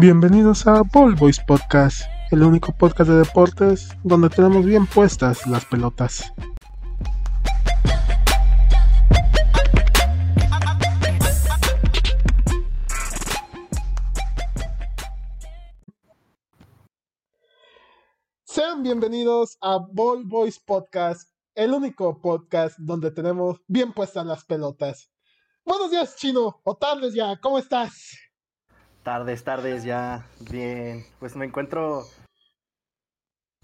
Bienvenidos a Ball Boys Podcast, el único podcast de deportes donde tenemos bien puestas las pelotas. Sean bienvenidos a Ball Boys Podcast, el único podcast donde tenemos bien puestas las pelotas. Buenos días, chino, o tardes ya, ¿cómo estás? Tardes, tardes, ya, bien. Pues me encuentro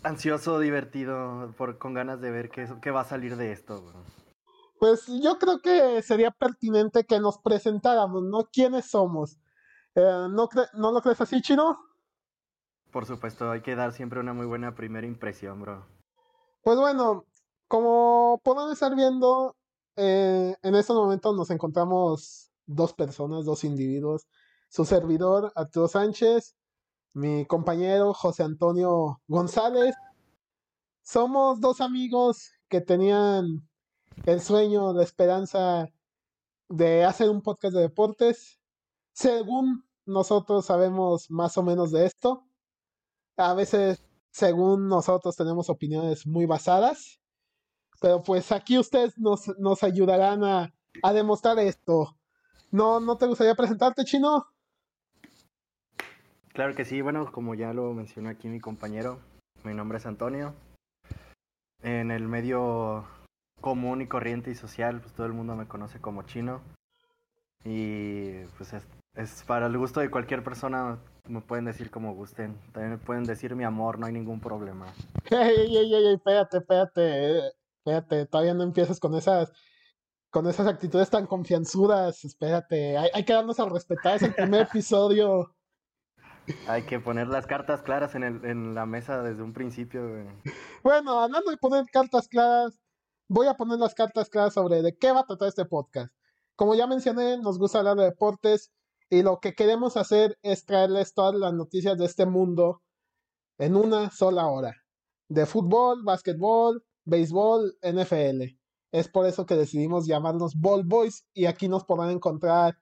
ansioso, divertido, por, con ganas de ver qué, qué va a salir de esto. Pues yo creo que sería pertinente que nos presentáramos, ¿no? ¿Quiénes somos? Eh, ¿no, ¿No lo crees así, chino? Por supuesto, hay que dar siempre una muy buena primera impresión, bro. Pues bueno, como podemos estar viendo, eh, en estos momentos nos encontramos dos personas, dos individuos su servidor Arturo Sánchez, mi compañero José Antonio González. Somos dos amigos que tenían el sueño, la esperanza de hacer un podcast de deportes. Según nosotros sabemos más o menos de esto. A veces, según nosotros, tenemos opiniones muy basadas. Pero pues aquí ustedes nos, nos ayudarán a, a demostrar esto. ¿No, ¿No te gustaría presentarte, Chino? Claro que sí, bueno, como ya lo mencionó aquí mi compañero, mi nombre es Antonio. En el medio común y corriente y social, pues todo el mundo me conoce como chino. Y pues es, para el gusto de cualquier persona, me pueden decir como gusten. También me pueden decir mi amor, no hay ningún problema. Ey, ey, ey, ey, espérate, espérate, espérate, todavía no empiezas con esas con esas actitudes tan confianzudas, espérate, hay, hay que darnos a respetar, es el primer episodio. Hay que poner las cartas claras en, el, en la mesa desde un principio, Bueno, hablando de poner cartas claras, voy a poner las cartas claras sobre de qué va a tratar este podcast. Como ya mencioné, nos gusta hablar de deportes y lo que queremos hacer es traerles todas las noticias de este mundo en una sola hora. De fútbol, básquetbol, béisbol, NFL. Es por eso que decidimos llamarnos Ball Boys y aquí nos podrán encontrar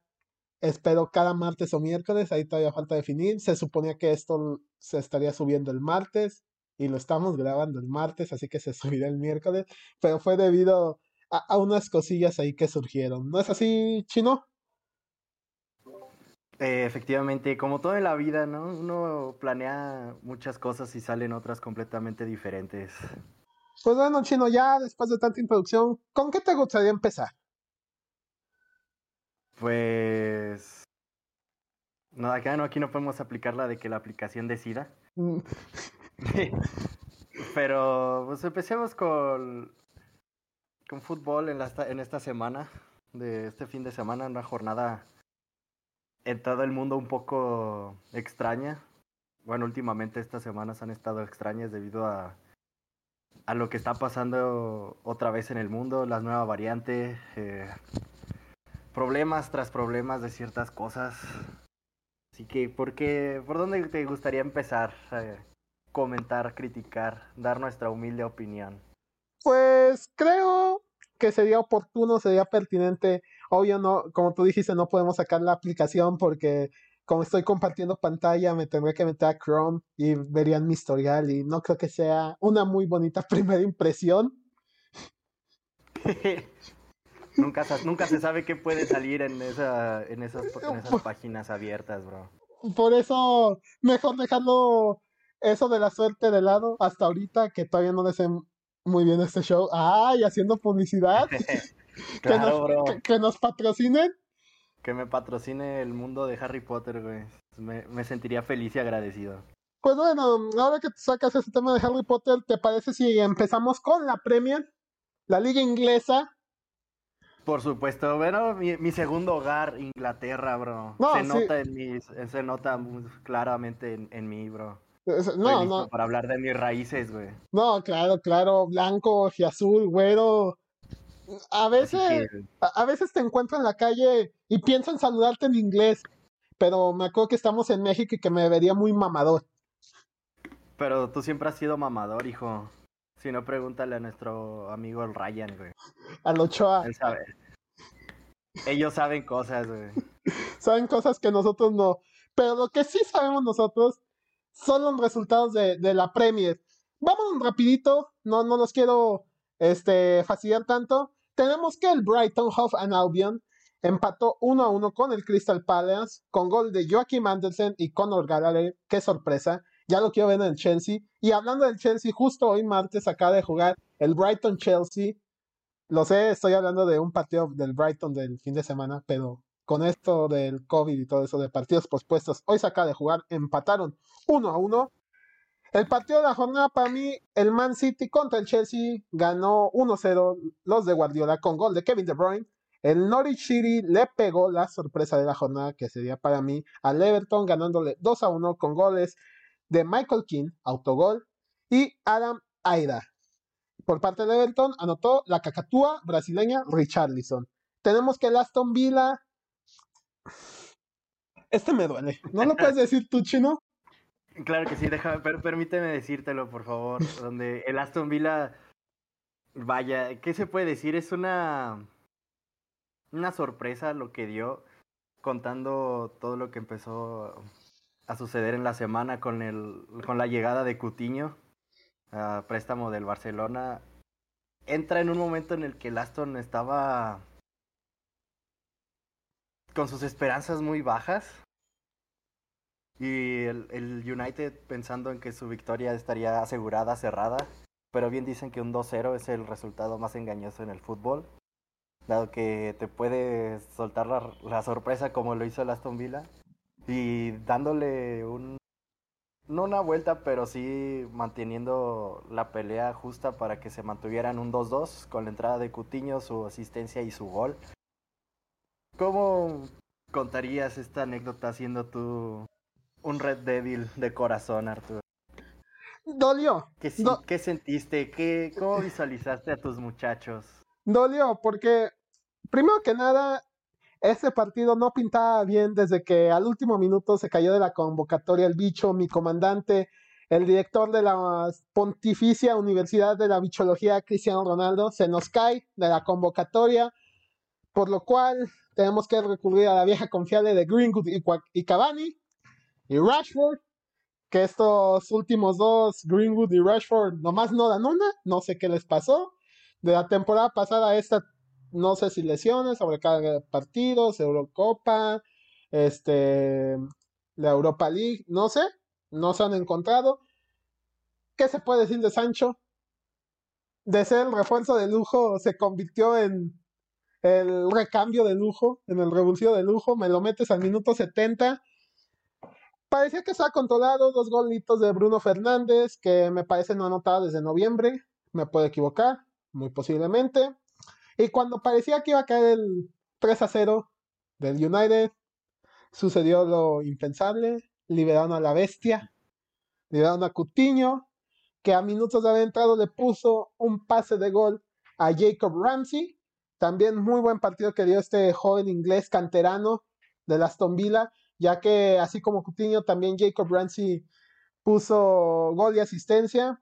Espero cada martes o miércoles, ahí todavía falta definir. Se suponía que esto se estaría subiendo el martes y lo estamos grabando el martes, así que se subirá el miércoles, pero fue debido a, unas cosillas ahí que surgieron. ¿No es así, Chino? Eh, efectivamente, como todo en la vida, ¿no? Uno planea muchas cosas y salen otras completamente diferentes. Pues bueno, Chino, ya después de tanta introducción, ¿con qué te gustaría empezar? Pues. No, acá no, aquí no podemos aplicar la de que la aplicación decida. Mm. Pero, pues empecemos con. con fútbol en, la, en esta semana. De este fin de semana, una jornada en todo el mundo un poco extraña. Bueno, últimamente estas semanas han estado extrañas debido a, a lo que está pasando otra vez en el mundo, las nuevas variantes, eh, problemas tras problemas de ciertas cosas. Así que, ¿por qué, por dónde te gustaría empezar? a comentar, criticar, dar nuestra humilde opinión. Pues creo que sería oportuno, sería pertinente. Obvio, no, como tú dijiste, no podemos sacar la aplicación porque como estoy compartiendo pantalla, me tendré que meter a Chrome y verían mi historial y no creo que sea una muy bonita primera impresión. Nunca, nunca se sabe qué puede salir en, esa, en, esas, en esas páginas abiertas, bro. Por eso, mejor dejarlo eso de la suerte de lado hasta ahorita, que todavía no les muy bien este show. ¡Ay! Haciendo publicidad. que, nos, Que, nos patrocinen. Que me patrocine el mundo de Harry Potter, güey. Me, me sentiría feliz y agradecido. Pues bueno, ahora que sacas ese tema de Harry Potter, ¿te parece si empezamos con la Premier? La liga inglesa, por supuesto, bueno, mi, segundo hogar, Inglaterra, bro. se nota en mí, se nota muy claramente en, mí, bro. No, no. Para hablar de mis raíces, güey. No, claro, claro, blanco y azul, güero. A veces, a, veces te encuentro en la calle y pienso en saludarte en inglés, pero me acuerdo que estamos en México y que me vería muy mamador. Pero tú siempre has sido mamador, hijo. Si no, pregúntale a nuestro amigo el Ryan, güey. Al Ochoa. Él sabe. Ellos saben cosas, güey. Saben cosas que nosotros no. Pero lo que sí sabemos nosotros son los resultados de, de la Premier. Vamos rapidito, no, no los quiero este, fastidiar tanto. Tenemos que el Brighton Hove and Albion empató 1 a 1 con el Crystal Palace con gol de Joachim Andersen y Conor Gallagher. Qué sorpresa. Ya lo quiero ver en el Chelsea. Y hablando del Chelsea, justo hoy martes acaba de jugar el Brighton Chelsea. Lo sé, estoy hablando de un partido del Brighton del fin de semana, pero con esto del COVID y todo eso de partidos pospuestos, hoy se acaba de jugar, empataron 1 a 1. El partido de la jornada para mí, el Man City contra el Chelsea ganó 1-0 los de Guardiola con gol de Kevin De Bruyne. El Norwich City le pegó la sorpresa de la jornada, que sería para mí, al Everton ganándole 2 a 1 con goles de Michael King, autogol, y Adam Aida. Por parte de Everton anotó la cacatúa brasileña Richarlison. Tenemos que el Aston Villa. Este me duele. ¿No lo puedes decir tú, chino? Claro que sí, déjame, pero permíteme decírtelo, por favor. Donde el Aston Villa, vaya, ¿qué se puede decir? Es una, una sorpresa lo que dio, contando todo lo que empezó a suceder en la semana con, el, con la llegada de Cutiño, a préstamo del Barcelona. Entra en un momento en el que el Aston estaba con sus esperanzas muy bajas y el, el, United pensando en que su victoria estaría asegurada, cerrada. Pero bien dicen que un 2-0 es el resultado más engañoso en el fútbol. Dado que te puede soltar la, la sorpresa como lo hizo el Aston Villa. Y dándole un... No una vuelta, pero sí manteniendo la pelea justa para que se mantuvieran un 2-2 con la entrada de Cutiño, su asistencia y su gol. ¿Cómo contarías esta anécdota siendo tú un Red Devil de corazón, Arturo. Dolió. ¿Qué, ¿qué sentiste? ¿Qué, ¿Cómo visualizaste a tus muchachos? Dolió, porque primero que nada, ese partido no pintaba bien desde que al último minuto se cayó de la convocatoria el bicho, mi comandante, el director de la Pontificia Universidad de la Bichología, Cristiano Ronaldo, se nos cae de la convocatoria, por lo cual tenemos que recurrir a la vieja confiable de Greenwood y Cavani, y Rashford, que estos últimos dos, Greenwood y Rashford, nomás no dan una, no sé qué les pasó. De la temporada pasada esta, no sé si lesiones, sobrecarga de partidos, Eurocopa, este, la Europa League, no sé, no se han encontrado. ¿Qué se puede decir de Sancho? De ser el refuerzo de lujo, se convirtió en el recambio de lujo, en el revulsivo de lujo, me lo metes al minuto 70 parecía que estaba controlado, dos golitos de Bruno Fernández, que me parece no anotado desde noviembre, me puedo equivocar, muy posiblemente. Y cuando parecía que iba a caer el 3 a 0 del United, sucedió lo impensable, liberaron a la bestia, liberaron a Cutiño, que a minutos de haber entrado le puso un pase de gol a Jacob Ramsey, también muy buen partido que dio este joven inglés canterano de Aston Villa, ya que así como Coutinho, también Jacob Ramsey puso gol y asistencia.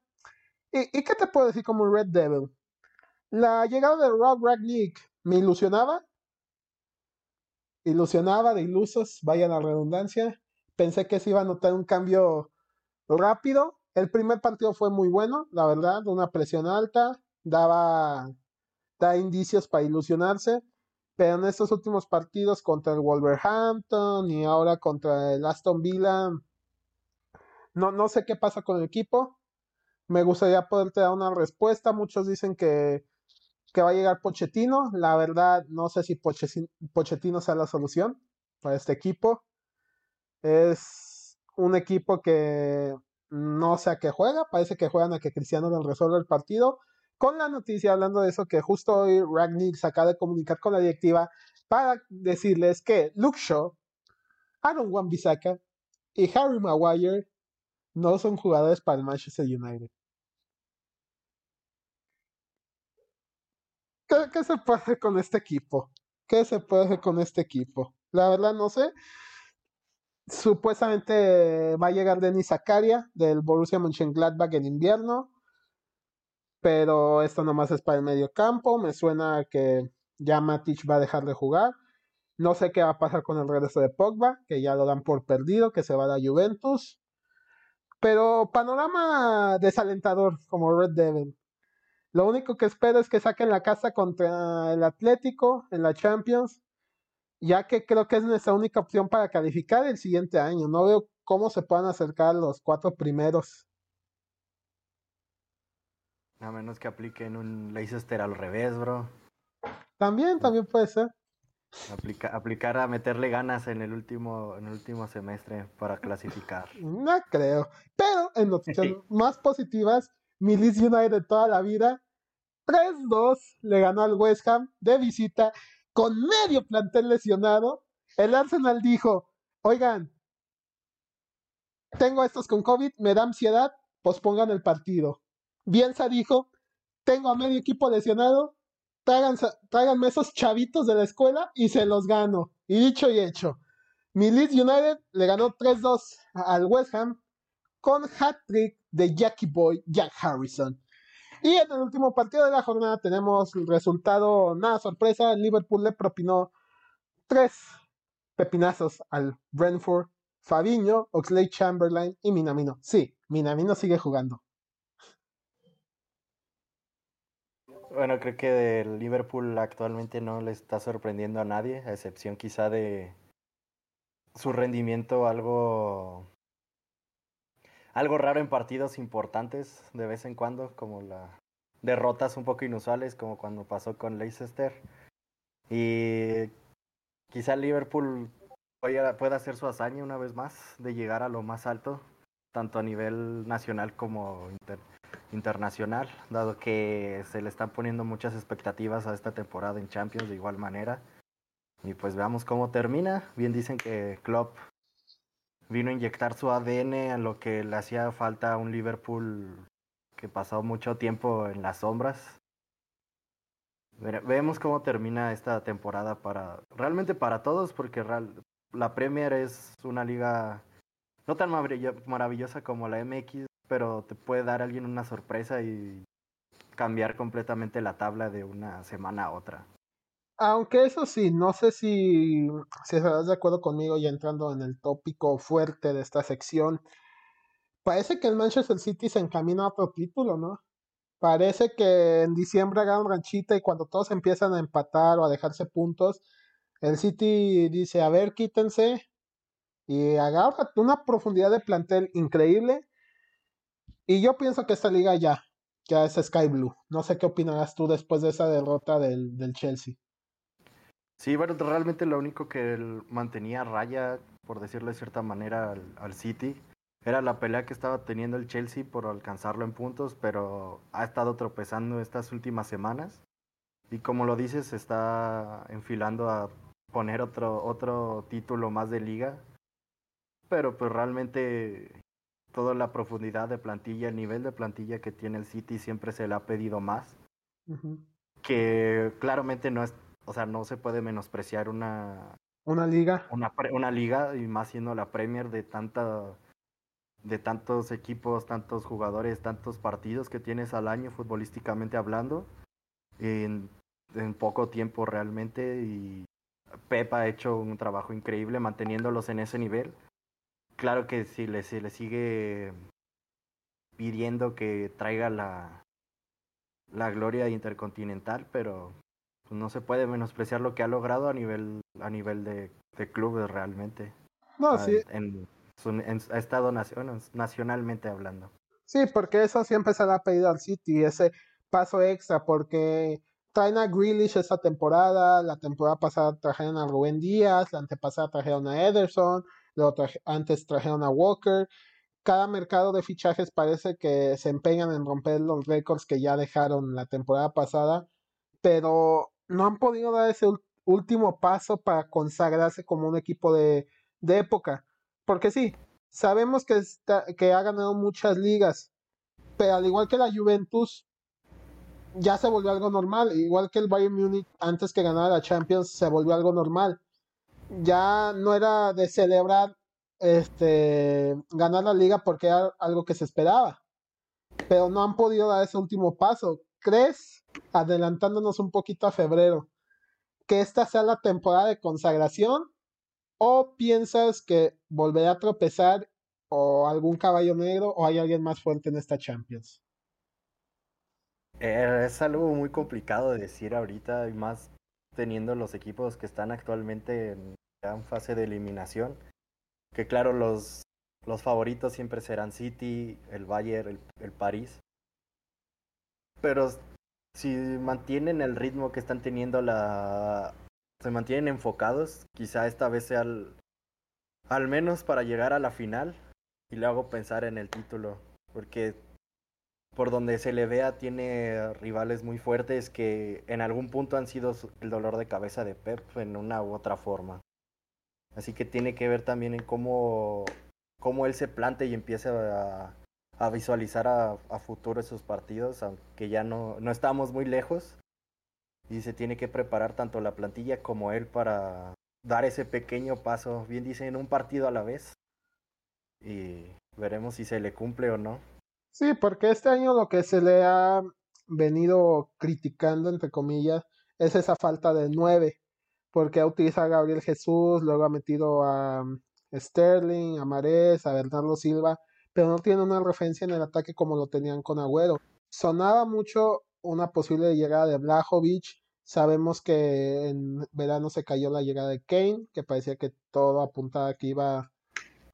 ¿Y, qué te puedo decir como Red Devil? La llegada de Rob Ragnick me ilusionaba. Ilusionaba de ilusos, vaya la redundancia. Pensé que se iba a notar un cambio rápido. El primer partido fue muy bueno, la verdad, una presión alta, daba, daba indicios para ilusionarse pero en estos últimos partidos contra el Wolverhampton y ahora contra el Aston Villa, no, no sé qué pasa con el equipo. Me gustaría poderte dar una respuesta. Muchos dicen que, que va a llegar Pochettino. La verdad, no sé si Pochettino sea la solución para este equipo. Es un equipo que no sé a qué juega. Parece que juegan a que Cristiano le resuelva el partido con la noticia hablando de eso que justo hoy Ragnick se acaba de comunicar con la directiva para decirles que Luke Shaw, Aaron Wan-Bissaka y Harry Maguire no son jugadores para el Manchester United. ¿Qué, ¿Qué, se puede hacer con este equipo? ¿Qué se puede hacer con este equipo? La verdad no sé. Supuestamente va a llegar Denis Zakaria del Borussia Mönchengladbach en invierno pero esto nomás es para el medio campo. Me suena que ya Matic va a dejar de jugar. No sé qué va a pasar con el regreso de Pogba, que ya lo dan por perdido, que se va a la Juventus. Pero panorama desalentador como Red Devil. Lo único que espero es que saquen la casa contra el Atlético en la Champions, ya que creo que es nuestra única opción para calificar el siguiente año. No veo cómo se puedan acercar los cuatro primeros. A menos que apliquen un Leicester al revés, bro. También, también puede ser. aplicar a meterle ganas en el último, en el último semestre para clasificar. No creo. Pero en noticias más positivas, mi Leeds United toda la vida, 3-2 le ganó al West Ham de visita con medio plantel lesionado. El Arsenal dijo, oigan, tengo estos con COVID, me da ansiedad, pospongan el partido. Bielsa dijo, tengo a medio equipo lesionado, tráiganme esos chavitos de la escuela y se los gano. Y dicho y hecho, mi United le ganó 3-2 al West Ham con hat-trick de Jackie Boy, Jack Harrison. Y en el último partido de la jornada tenemos el resultado, nada sorpresa, Liverpool le propinó tres pepinazos al Brentford, Fabiño, Oxley Chamberlain y Minamino. Sí, Minamino sigue jugando. Bueno, creo que el Liverpool actualmente no le está sorprendiendo a nadie, a excepción quizá de su rendimiento algo algo raro en partidos importantes de vez en cuando, como las derrotas un poco inusuales, como cuando pasó con Leicester. Y quizá Liverpool pueda hacer su hazaña una vez más de llegar a lo más alto, tanto a nivel nacional como internacional, dado que se le están poniendo muchas expectativas a esta temporada en Champions de igual manera. Y pues veamos cómo termina. Bien dicen que Klopp vino a inyectar su ADN a lo que le hacía falta a un Liverpool que pasó mucho tiempo en las sombras. Vemos cómo termina esta temporada para realmente para todos porque la Premier es una liga no tan maravillosa como la MX, pero te puede dar alguien una sorpresa y cambiar completamente la tabla de una semana a otra. Aunque eso sí, no sé si, si estarás de acuerdo conmigo ya entrando en el tópico fuerte de esta sección. Parece que el Manchester City se encamina a otro título, ¿no? Parece que en diciembre hagan ranchita y cuando todos empiezan a empatar o a dejarse puntos, el City dice, a ver, quítense y agarra una profundidad de plantel increíble y yo pienso que esta liga ya, ya es Sky Blue. No sé qué opinarás tú después de esa derrota del, del Chelsea. Sí, bueno, realmente lo único que mantenía raya, por decirlo de cierta manera, al, City era la pelea que estaba teniendo el Chelsea por alcanzarlo en puntos, pero ha estado tropezando estas últimas semanas. Y como lo dices, está enfilando a poner otro, otro título más de liga. Pero pues realmente toda la profundidad de plantilla, el nivel de plantilla que tiene el City siempre se le ha pedido más. Que claramente no es, o sea, no se puede menospreciar una una liga, una, una liga y más siendo la Premier de tanta de tantos equipos, tantos jugadores, tantos partidos que tienes al año futbolísticamente hablando en, en poco tiempo realmente y Pep ha hecho un trabajo increíble manteniéndolos en ese nivel. Claro que si le, le sigue pidiendo que traiga la, la gloria intercontinental, pero pues, no se puede menospreciar lo que ha logrado a nivel, a nivel de, clubes realmente. No, ah, sí. En, ha estado nacionalmente hablando. Sí, porque eso siempre se le ha pedido al City, ese paso extra, porque traen a Grealish esta temporada, la temporada pasada trajeron a Rubén Díaz, la antepasada trajeron a Ederson, antes trajeron a Walker. Cada mercado de fichajes parece que se empeñan en romper los récords que ya dejaron la temporada pasada, pero no han podido dar ese último paso para consagrarse como un equipo de, de época. Porque sí, sabemos que, está, que ha ganado muchas ligas, pero al igual que la Juventus, ya se volvió algo normal. Igual que el Bayern Munich antes que ganara la Champions, se volvió algo normal ya no era de celebrar este ganar la liga porque era algo que se esperaba. Pero no han podido dar ese último paso. ¿Crees? Adelantándonos un poquito a febrero. que esta sea la temporada de consagración o piensas que volverá a tropezar o algún caballo negro o hay alguien más fuerte en esta Champions? Eh, es algo muy complicado de decir ahorita y más teniendo los equipos que están actualmente en, fase de eliminación. Que claro, los, los favoritos siempre serán City, el Bayern, el, el París. Pero si mantienen el ritmo que están teniendo la se mantienen enfocados, quizá esta vez sea al, al menos para llegar a la final y luego pensar en el título, porque por donde se le vea tiene rivales muy fuertes que en algún punto han sido el dolor de cabeza de Pep en una u otra forma. Así que tiene que ver también en cómo, cómo él se plante y empiece a, a visualizar a, a, futuro esos partidos, aunque ya no, no estamos muy lejos. Y se tiene que preparar tanto la plantilla como él para dar ese pequeño paso, bien dicen, un partido a la vez. Y veremos si se le cumple o no. Sí, porque este año lo que se le ha venido criticando, entre comillas, es esa falta de nueve. Porque ha utilizado a Gabriel Jesús, luego ha metido a Sterling, a Marés, a Bernardo Silva pero no tiene una referencia en el ataque como lo tenían con Agüero. Sonaba mucho una posible llegada de Blajovic. Sabemos que en verano se cayó la llegada de Kane, que parecía que todo apuntaba que iba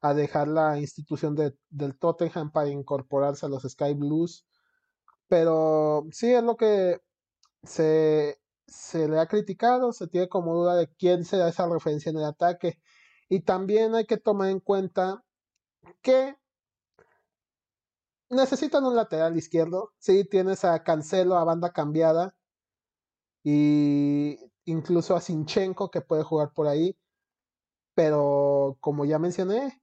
a dejar la institución de, del Tottenham para incorporarse a los Sky Blues. Pero sí es lo que se, se le ha criticado, se tiene como duda de quién será esa referencia en el ataque. Y también hay que tomar en cuenta que necesitan un lateral izquierdo. Sí, tienes a Cancelo a banda cambiada. Y incluso a Sinchenko que puede jugar por ahí. Pero como ya mencioné,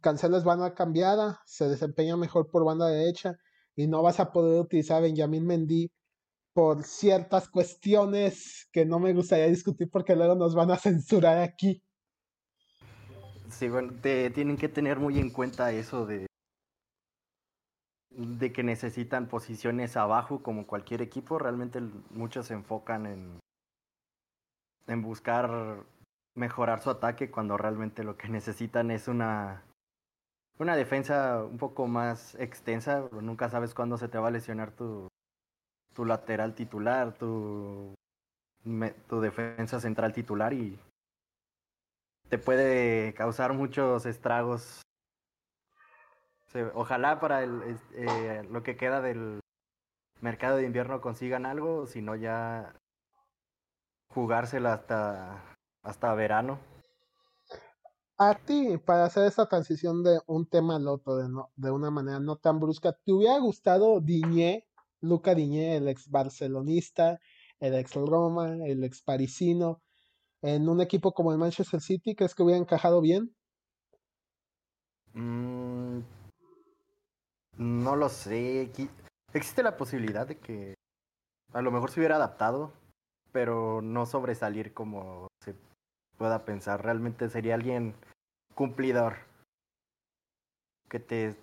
Cancelo es banda cambiada, se desempeña mejor por banda derecha y no vas a poder utilizar a Benjamín Mendy por ciertas cuestiones que no me gustaría discutir porque luego nos van a censurar aquí. Sí, bueno, te, tienen que tener muy en cuenta eso de de que necesitan posiciones abajo como cualquier equipo, realmente muchos se enfocan en, en buscar mejorar su ataque cuando realmente lo que necesitan es una, una defensa un poco más extensa. Nunca sabes cuándo se te va a lesionar tu, tu lateral titular, tu, tu defensa central titular y te puede causar muchos estragos ojalá para el, eh, lo que queda del mercado de invierno consigan algo, si no ya jugársela hasta, hasta verano. A ti, para hacer esta transición de un tema al otro de, no, de una manera no tan brusca, ¿te hubiera gustado Diñé, Luca Diñé, el ex barcelonista, el ex Roma, el ex parisino, en un equipo como el Manchester City? ¿Crees que hubiera encajado bien? Mm, no lo sé. Existe la posibilidad de que a lo mejor se hubiera adaptado, pero no sobresalir como se pueda pensar. Realmente sería alguien cumplidor. Que te,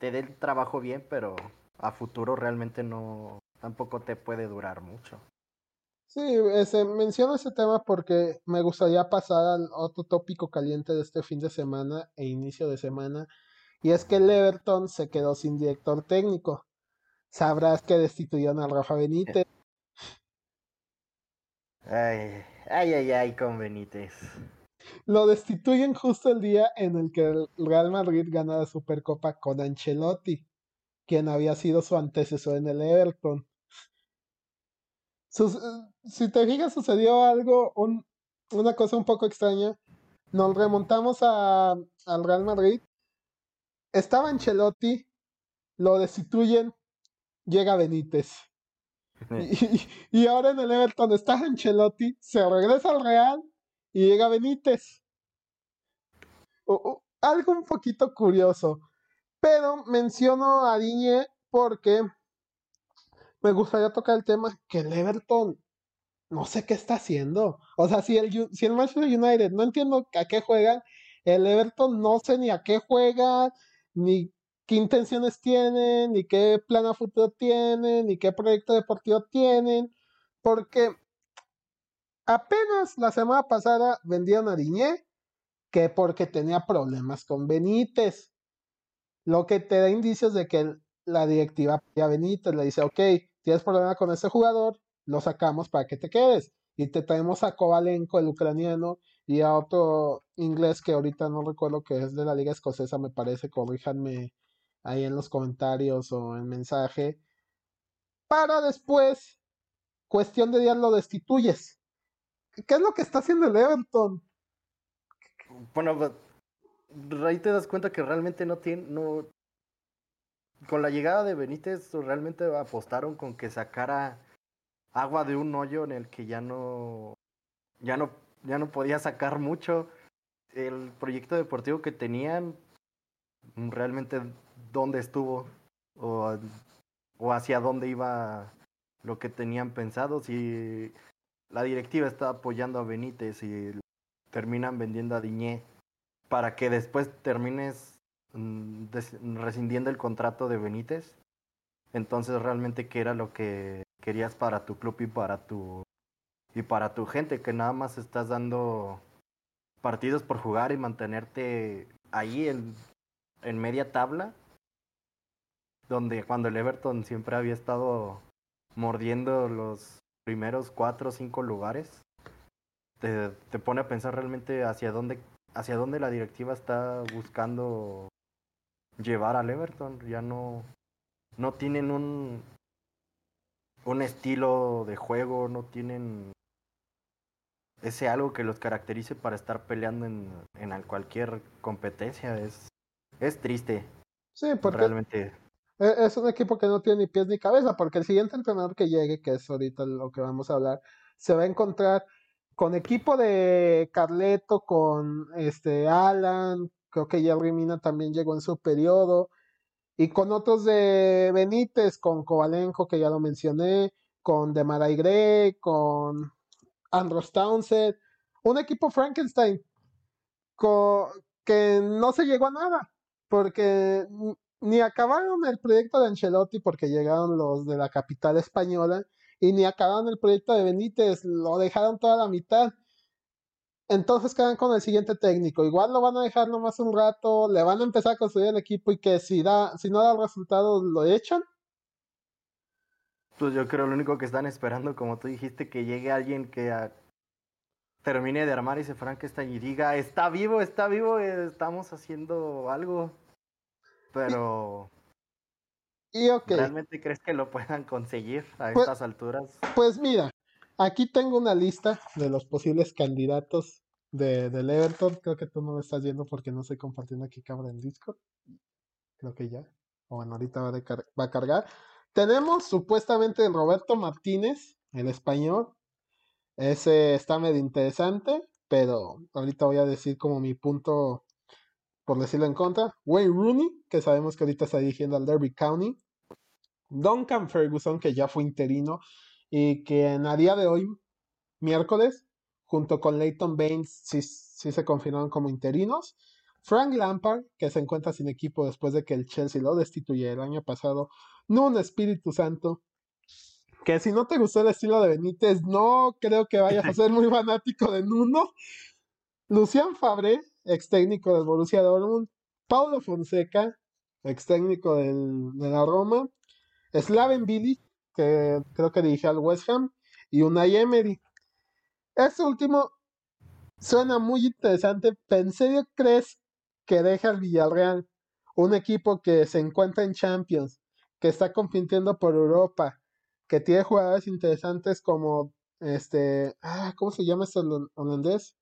dé el trabajo bien, pero a futuro realmente no tampoco te puede durar mucho. Sí, ese, menciono ese tema porque me gustaría pasar al otro tópico caliente de este fin de semana e inicio de semana, y es que el Everton se quedó sin director técnico. Sabrás que destituyeron a Rafa Benítez. Ay, ay, ay, ay, con Benítez. Lo destituyen justo el día en el que el Real Madrid gana la Supercopa con Ancelotti, quien había sido su antecesor en el Everton. si te fijas, sucedió algo, un, una cosa un poco extraña. Nos remontamos a, al Real Madrid estaba Ancelotti, lo destituyen, llega Benítez. Y, ahora en el Everton está Ancelotti, se regresa al Real y llega Benítez. algo un poquito curioso. Pero menciono a Diñe porque me gustaría tocar el tema que el Everton no sé qué está haciendo. O sea, si el, si el Manchester United no entiendo a qué juegan, el Everton no sé ni a qué juega, ni qué intenciones tienen, ni qué plan a futuro tienen, ni qué proyecto deportivo tienen, porque apenas la semana pasada vendieron a Diñé, que porque tenía problemas con Benítez. Lo que te da indicios de que la directiva a Benítez le dice, ok, tienes problema con este jugador, lo sacamos para que te quedes. Y te traemos a Kovalenko, el ucraniano, y a otro inglés que ahorita no recuerdo que es de la liga escocesa, me parece, corríjanme ahí en los comentarios o en mensaje, para después, cuestión de días, lo destituyes. ¿Qué es lo que está haciendo el Everton? Bueno, pues, ahí te das cuenta que realmente no tiene, no, con la llegada de Benítez realmente apostaron con que sacara agua de un hoyo en el que ya no, ya no, ya no podía sacar mucho. El proyecto deportivo que tenían, realmente dónde estuvo o, o hacia dónde iba lo que tenían pensado. Si la directiva está apoyando a Benítez y terminan vendiendo a Diñé para que después termines mm, rescindiendo el contrato de Benítez. Entonces realmente qué era lo que querías para tu club y para tu y para tu gente que nada más estás dando partidos por jugar y mantenerte ahí en, en media tabla donde cuando el Everton siempre había estado mordiendo los primeros cuatro o cinco lugares te, te pone a pensar realmente hacia dónde hacia dónde la directiva está buscando llevar al Everton. Ya no, no tienen un, un estilo de juego, no tienen ese algo que los caracterice para estar peleando en, en cualquier competencia. Es, es triste. Sí, porque realmente e, es un equipo que no tiene ni pies ni cabeza, porque el siguiente entrenador que llegue, que es ahorita lo que vamos a hablar, se va a encontrar con equipo de Carleto, con este Alan, creo que Jerry Mina también llegó en su periodo, y con otros de Benítez, con Kovalenko, que ya lo mencioné, con Demaray Gray, con Andros Townsend, un equipo Frankenstein que no se llegó a nada, porque ni acabaron el proyecto de Ancelotti porque llegaron los de la capital española y ni acabaron el proyecto de Benítez, lo dejaron toda la mitad. Entonces quedan con el siguiente técnico. Igual lo van a dejar nomás un rato, le van a empezar a construir el equipo y que si da, si no da resultados lo echan. Pues yo creo lo único que están esperando, como tú dijiste, que llegue alguien que termine de armar ese Frankenstein y diga, está vivo, está vivo, estamos haciendo algo. Pero y ¿Realmente crees que lo puedan conseguir a pues, estas alturas? Pues mira, aquí tengo una lista de los posibles candidatos de, del Everton. Creo que tú no lo estás viendo porque no estoy compartiendo aquí cámara en Discord. Creo que ya. O bueno, ahorita va, va a cargar. Tenemos supuestamente Roberto Martínez, el español. Ese está medio interesante, pero ahorita voy a decir como mi punto, por decirlo en contra. Wayne Rooney, que sabemos que ahorita está dirigiendo al Derby County. Duncan Ferguson, que ya fue interino y que en a día de hoy, miércoles, junto con Leighton Baines, sí, se confirmaron como interinos. Frank Lampard, que se encuentra sin equipo después de que el Chelsea lo destituye el año pasado. Nun Espíritu Santo, que si no te gustó el estilo de Benítez, no creo que vayas a ser muy fanático de Nuno. Lucian Fabre, ex técnico del Borussia Dortmund. Paulo Fonseca, ex técnico del, de la Roma. Slaven Billy, que creo que dirige al West Ham, y Unai Emery. Este último suena muy interesante. ¿En serio crees que deja el Villarreal, un equipo que se encuentra en Champions, que está compitiendo por Europa, que tiene jugadores interesantes como este, ah, ¿cómo se llama este holandés?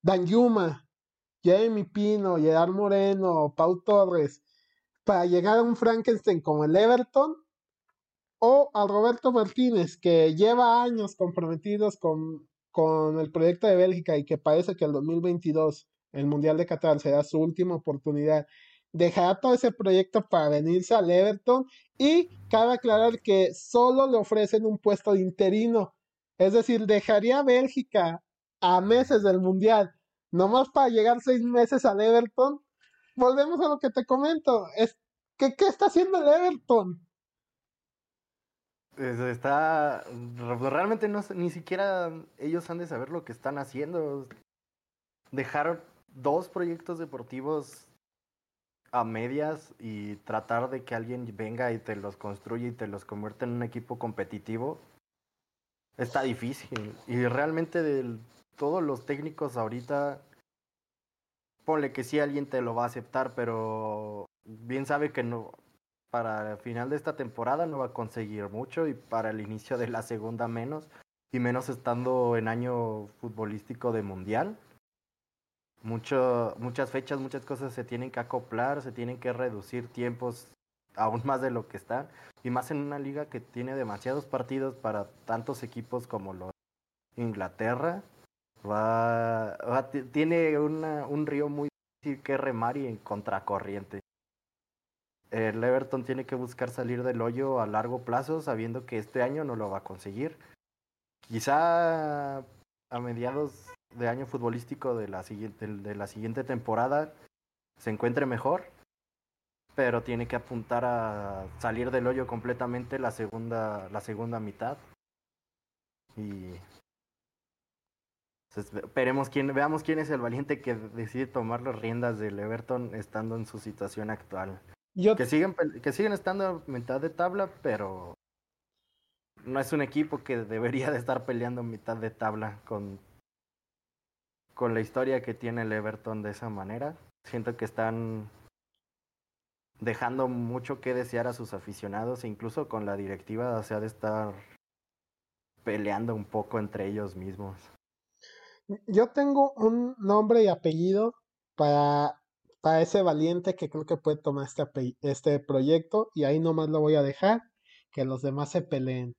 Dan Yuma, Jamie Pino, Gerard Moreno, Pau Torres, para llegar a un Frankenstein como el Everton o a Roberto Martínez, que lleva años comprometidos con, con el proyecto de Bélgica y que parece que el 2022, el Mundial de Qatar, será su última oportunidad. Dejará todo ese proyecto para venirse al Everton y cabe aclarar que solo le ofrecen un puesto de interino. Es decir, dejaría a Bélgica a meses del Mundial, nomás para llegar seis meses al Everton volvemos a lo que te comento. Es, ¿qué, ¿Qué está haciendo el Everton? está realmente no ni siquiera ellos han de saber lo que están haciendo. Dejar dos proyectos deportivos a medias y tratar de que alguien venga y te los construya y te los convierta en un equipo competitivo está difícil. Y realmente de todos los técnicos ahorita, ponle que sí alguien te lo va a aceptar, pero bien sabe que no, para el final de esta temporada no va a conseguir mucho y para el inicio de la segunda menos, y menos estando en año futbolístico de mundial. Mucho, muchas fechas, muchas cosas se tienen que acoplar, se tienen que reducir tiempos aún más de lo que están, y más en una liga que tiene demasiados partidos para tantos equipos como los Inglaterra. Va, tiene una, un río muy difícil que remar y en contracorriente. El Everton tiene que buscar salir del hoyo a largo plazo, sabiendo que este año no lo va a conseguir. Quizá a mediados de año futbolístico de la siguiente, de la siguiente temporada se encuentre mejor, pero tiene que apuntar a salir del hoyo completamente la segunda, la segunda mitad. Y esperemos quién, veamos quién es el valiente que decide tomar las riendas del Everton estando en su situación actual. Que, siguen, que siguen estando a mitad de tabla, pero no es un equipo que debería de estar peleando mitad de tabla con con la historia que tiene el Everton de esa manera. Siento que están dejando mucho que desear a sus aficionados e incluso con la directiva se ha de estar peleando un poco entre ellos mismos. Yo tengo un nombre y apellido para, para ese valiente que creo que puede tomar este, este proyecto y ahí nomás lo voy a dejar, que los demás se peleen.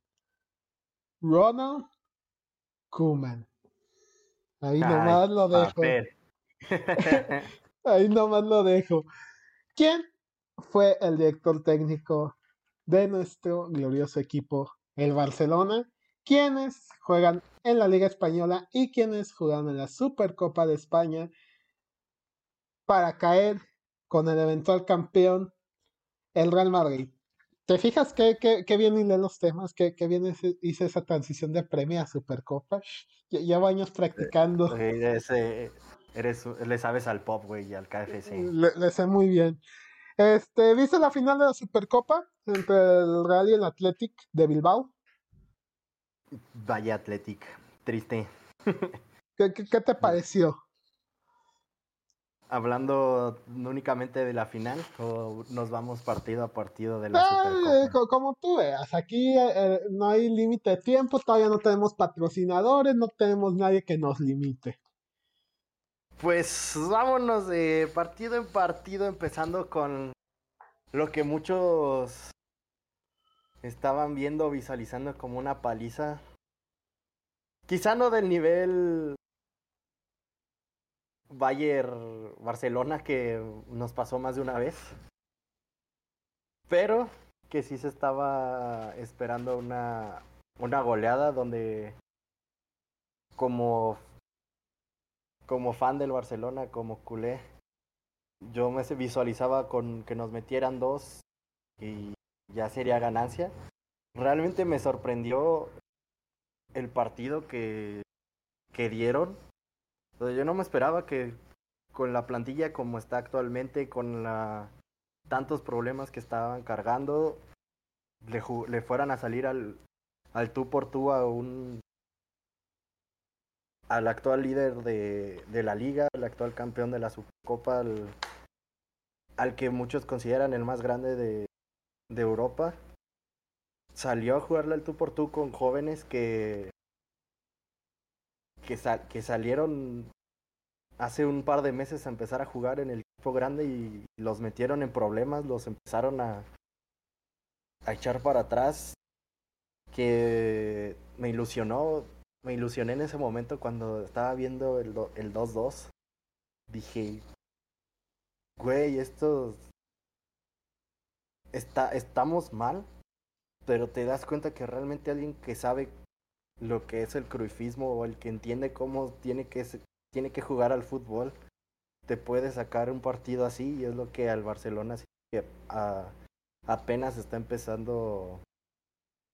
Ronald Koeman. Ahí nomás lo dejo. Ahí nomás lo dejo. ¿Quién fue el director técnico de nuestro glorioso equipo, el Barcelona? ¿Quiénes juegan en la Liga Española y quienes juegan en la Supercopa de España para caer con el eventual campeón, el Real Madrid. ¿Te fijas qué, qué, bien hilé los temas? ¿Qué, qué bien hice esa transición de premio a Supercopa? Llevo años practicando. eres, le sabes al pop, güey, y al KFC. Le, sé muy bien. Este, ¿Viste la final de la Supercopa entre el Real y el Athletic de Bilbao? Vaya Athletic, triste. ¿Qué, qué, qué te pareció? Hablando únicamente de la final o nos vamos partido a partido de la Supercopa? Como tú veas, aquí eh, eh, no hay límite de tiempo, todavía no tenemos patrocinadores, no tenemos nadie que nos limite. Pues vámonos de partido en partido, empezando con lo que muchos estaban viendo, visualizando como una paliza. Quizá no del nivel Bayern Barcelona que nos pasó más de una vez. Pero que sí se estaba esperando una, una goleada donde como como fan del Barcelona, como culé, yo me visualizaba con que nos metieran dos y ya sería ganancia. Realmente me sorprendió el partido que, que dieron yo no me esperaba que con la plantilla como está actualmente, con la tantos problemas que estaban cargando, le, le fueran a salir al, al tú por tú a un al actual líder de, de la liga, al actual campeón de la Supercopa, al, al que muchos consideran el más grande de, de Europa. Salió a jugarle al tú por tú con jóvenes que que, que salieron hace un par de meses a empezar a jugar en el equipo grande y los metieron en problemas, los empezaron a, a echar para atrás, que me ilusionó, me ilusioné en ese momento cuando estaba viendo el 2-2. Dije, güey, estos... Está, estamos mal, pero te das cuenta que realmente alguien que sabe lo que es el cruifismo o el que entiende cómo tiene que, tiene que jugar al fútbol, te puede sacar un partido así y es lo que al Barcelona que apenas está empezando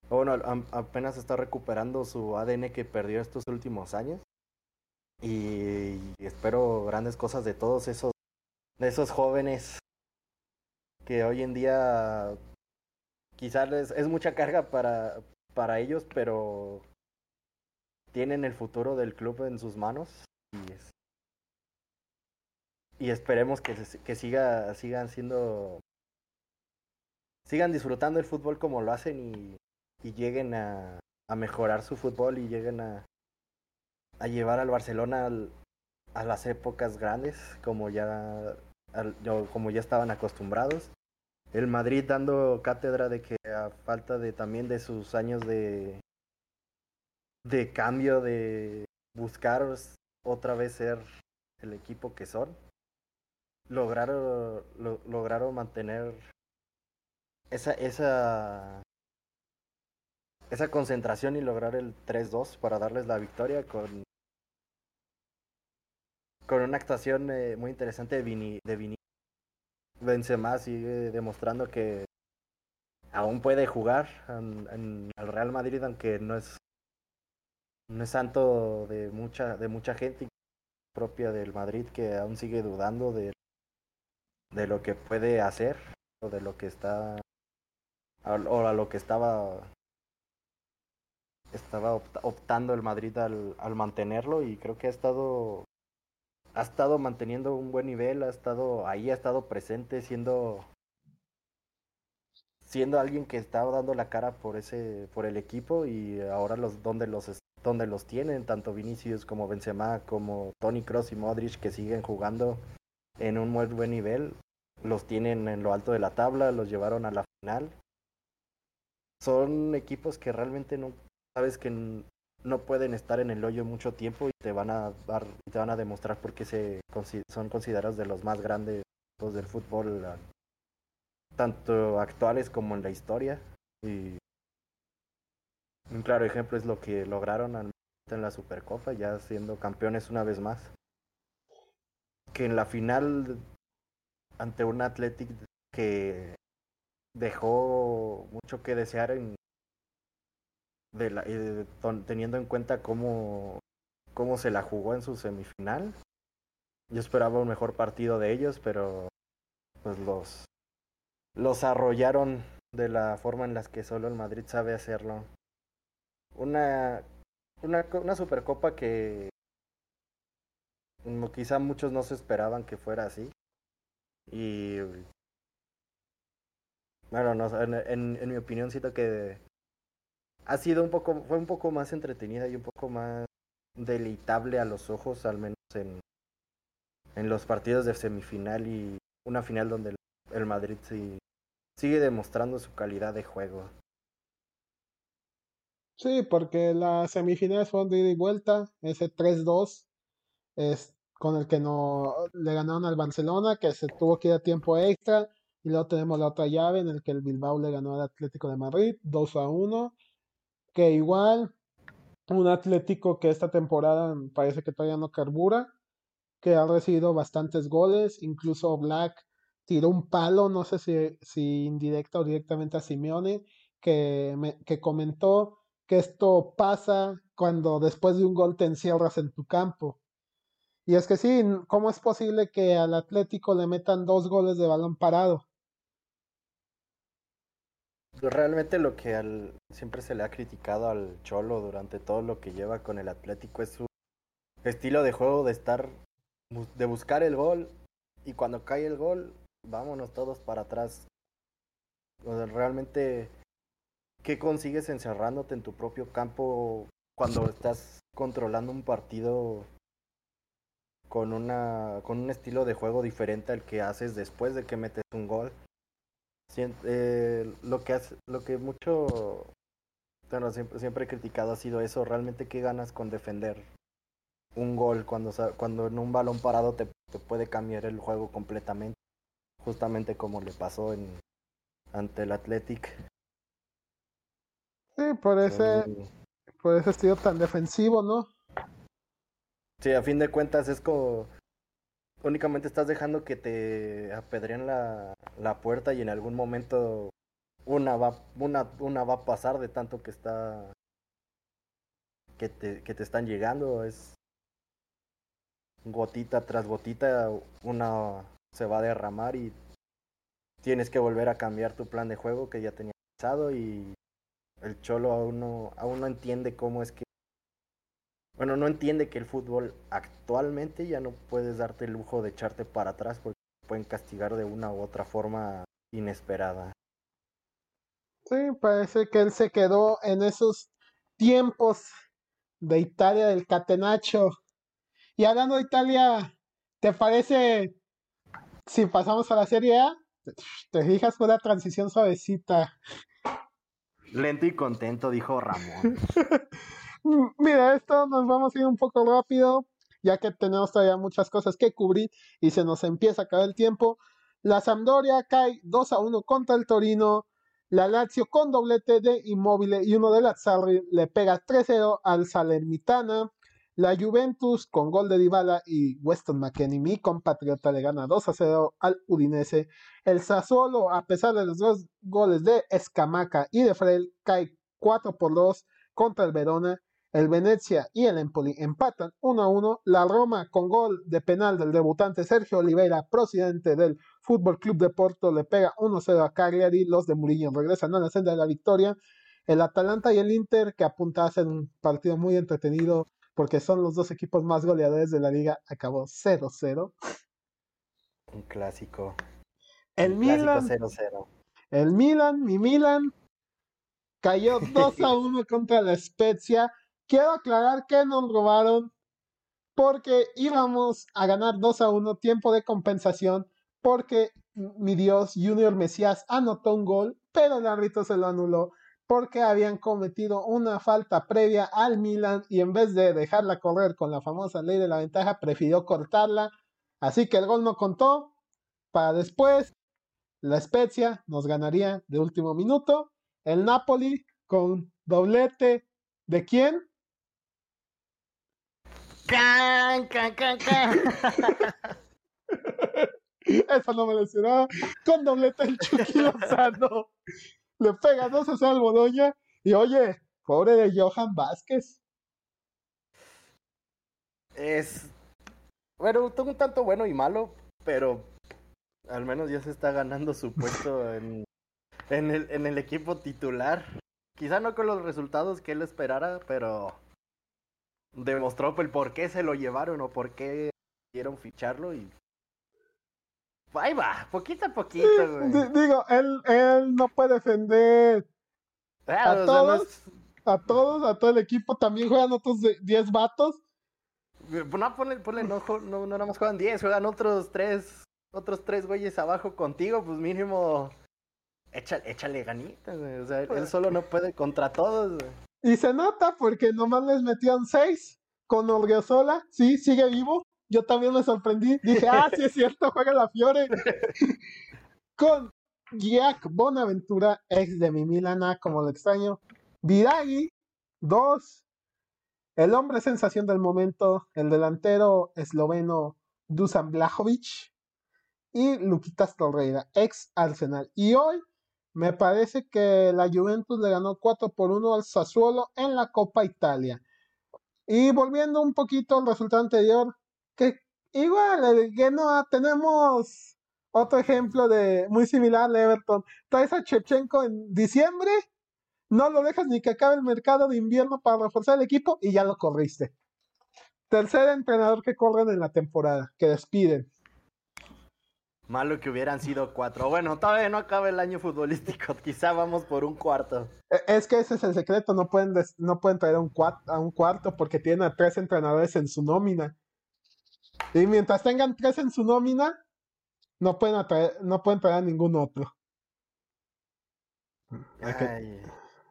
Bueno, apenas está recuperando su ADN que perdió estos últimos años. Y espero grandes cosas de todos esos, de esos jóvenes que hoy en día quizás es mucha carga para, para ellos, pero tienen el futuro del club en sus manos y, y esperemos que, que siga, sigan siendo sigan disfrutando el fútbol como lo hacen y, y lleguen a, mejorar su fútbol y lleguen a, a llevar al Barcelona a las épocas grandes como ya, como ya estaban acostumbrados. El Madrid dando cátedra de que a falta de también de sus años de, de cambio, de buscar otra vez ser el equipo que son, lograron, lograron mantener esa, esa, esa concentración y lograr el 3-2 para darles la victoria con, con una actuación eh, muy interesante de Vini, de Vini. Benzema sigue demostrando que aún puede jugar en, en el Real Madrid, aunque no es es santo de mucha de mucha gente propia del Madrid que aún sigue dudando de, de lo que puede hacer o de lo que está o a lo que estaba estaba optando el Madrid al, al mantenerlo y creo que ha estado ha estado manteniendo un buen nivel, ha estado ahí, ha estado presente siendo siendo alguien que estaba dando la cara por ese por el equipo y ahora los donde los donde los tienen tanto Vinicius como Benzema como Tony Cross y Modric que siguen jugando en un muy buen nivel los tienen en lo alto de la tabla los llevaron a la final. Son equipos que realmente no sabes que no pueden estar en el hoyo mucho tiempo y te van a dar te van a demostrar por qué se son considerados de los más grandes del fútbol tanto actuales como en la historia. Y un claro ejemplo es lo que lograron en la Supercopa ya siendo campeones una vez más que en la final ante un Athletic que dejó mucho que desear en, de la, eh, teniendo en cuenta cómo, cómo se la jugó en su semifinal. Yo esperaba un mejor partido de ellos, pero pues los, los arrollaron de la forma en la que solo el Madrid sabe hacerlo. Una, una, una supercopa que quizá muchos no se esperaban que fuera así. Y bueno, no, en, mi opinión siento que ha sido un poco, fue un poco más entretenida y un poco más deleitable a los ojos, al menos en, en los partidos de semifinal y una final donde el, Madrid sí, sigue demostrando su calidad de juego. Sí, porque las semifinales fueron de ida y vuelta, ese 3-2 es con el que no le ganaron al Barcelona, que se tuvo que ir a tiempo extra y luego tenemos la otra llave en el que el Bilbao le ganó al Atlético de Madrid 2 a 1. Que igual, un Atlético que esta temporada parece que todavía no carbura. Que ha recibido bastantes goles. Incluso Black tiró un palo, no sé si, si indirecta o directamente a Simeone, que, me, que comentó que esto pasa cuando después de un gol te encierras en tu campo. Y es que sí, ¿cómo es posible que al Atlético le metan dos goles de balón parado? Realmente lo que al, siempre se le ha criticado al Cholo durante todo lo que lleva con el Atlético es su estilo de juego de estar, de buscar el gol y cuando cae el gol, vámonos todos para atrás. realmente, ¿qué consigues encerrándote en tu propio campo cuando estás controlando un partido con una con un estilo de juego diferente al que haces después de que metes un gol? Eh, lo que hace, lo que mucho bueno, siempre, siempre he criticado ha sido eso, realmente qué ganas con defender un gol cuando, cuando en un balón parado te, te puede cambiar el juego completamente, justamente como le pasó en ante el Athletic. Sí, por ese, por ese estilo tan defensivo, ¿no? Sí, a fin de cuentas es como únicamente estás dejando que te apedreen la, la puerta y en algún momento una va, una, una va a pasar de tanto que está que te, que te están llegando. Es gotita tras gotita, una se va a derramar y tienes que volver a cambiar tu plan de juego que ya tenías pensado y el Cholo aún no, aún no entiende cómo es que bueno, no entiende que el fútbol actualmente ya no puedes darte el lujo de echarte para atrás porque pueden castigar de una u otra forma inesperada. Sí, parece que él se quedó en esos tiempos de Italia del Catenacho. Y hablando de Italia, ¿te parece si pasamos a la Serie A? Te fijas, una transición suavecita. Lento y contento, dijo Ramón. Mira, esto nos vamos a ir un poco rápido, ya que tenemos todavía muchas cosas que cubrir y se nos empieza a acabar el tiempo. La Sampdoria cae 2 a 1 contra el Torino. La Lazio con doblete de Immobile y uno de Lazzarri le pega 3-0 al Salernitana. La Juventus con gol de Dybala y Weston McKennie, mi compatriota, le gana 2 0 al Udinese. El Sassuolo, a pesar de los dos goles de Escamaca y de Frel, cae 4 por 2 contra el Verona. El Venezia y el Empoli empatan 1 a 1. La Roma con gol de penal del debutante Sergio Oliveira, presidente del Fútbol Club de Porto, le pega 1-0 a Cagliari. Los de Murillo regresan a la senda de la victoria. El Atalanta y el Inter, que apunta a ser un partido muy entretenido porque son los dos equipos más goleadores de la liga, acabó 0-0. Un clásico. El Un Milan, clásico 0-0. el Milan, mi Milan, cayó 2 a 1 contra la Spezia. Quiero aclarar que nos robaron porque íbamos a ganar 2 a 1, tiempo de compensación, porque mi Dios, Junior Mesías anotó un gol, pero el árbitro se lo anuló porque habían cometido una falta previa al Milan y en vez de dejarla correr con la famosa ley de la ventaja, prefirió cortarla. Así que el gol no contó. Para después, la Spezia nos ganaría de último minuto. El Napoli con doblete de quién? ¡Can, can, can, can! Eso no me lo esperaba. Con doblete el Chucky Lozano. Le pega 2 a 0 al Boloña. Y oye, pobre de Johan Vázquez. Es. Bueno, un tanto bueno y malo, pero al menos ya se está ganando su puesto en, en, el, en el equipo titular. Quizá no con los resultados que él esperara, pero demostró el por qué se lo llevaron o por qué quisieron ficharlo y ahí va, poquito a poquito, güey. Digo, él, él no puede defender Ah, a o sea, no todos, es- a todos, a todo el equipo. También juegan otros de- 10 vatos. No, ponle, ponle no, no, no nada más juegan 10, juegan otros tres, otros tres güeyes abajo contigo, pues mínimo échale, échale ganitas, güey. O sea, él Pues solo no puede contra todos, güey. Y se nota porque nomás les metieron 6 con Orguesola. Sí, sigue vivo. Yo también me sorprendí. Dije, ah, sí es cierto, juega la Fiore. con Jack Bonaventura, ex de mi Milana, como lo extraño. Viraghi, 2. El hombre sensación del momento, el delantero esloveno Dusan Blajovic. Y Luquitas Torreira, ex Arsenal. Y hoy me parece que la Juventus le ganó 4 por 1 al Sassuolo en la Copa Italia. Y volviendo un poquito al resultado anterior, igual el Genoa tenemos otro ejemplo de muy similar al Everton. Traes a Chepchenko en diciembre, no lo dejas ni que acabe el mercado de invierno para reforzar el equipo y ya lo corriste. Tercer entrenador que corren en la temporada, que despiden. Malo que hubieran sido cuatro. Bueno, todavía no acaba el año futbolístico, quizá vamos por un cuarto. E- Es que ese es el secreto, no pueden, no pueden traer a un, a un cuarto porque tienen a tres entrenadores en su nómina. Y mientras tengan tres en su nómina, no pueden, atraer- no pueden traer a ningún otro. A que, Ay,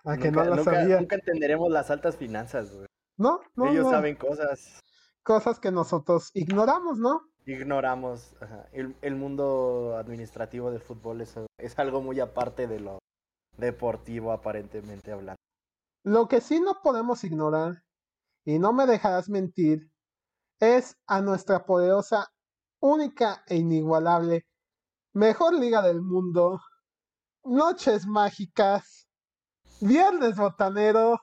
a que nunca, no lo nunca- sabía. nunca entenderemos las altas finanzas, güey. No, no, Ellos no. saben cosas. Cosas que nosotros ignoramos, ¿no? Ignoramos. ajá. El, el mundo administrativo del fútbol es, es algo muy aparte de lo deportivo, aparentemente hablando. Lo que sí no podemos ignorar, y no me dejarás mentir, es a nuestra poderosa, única e inigualable, mejor liga del mundo, noches mágicas, viernes botanero,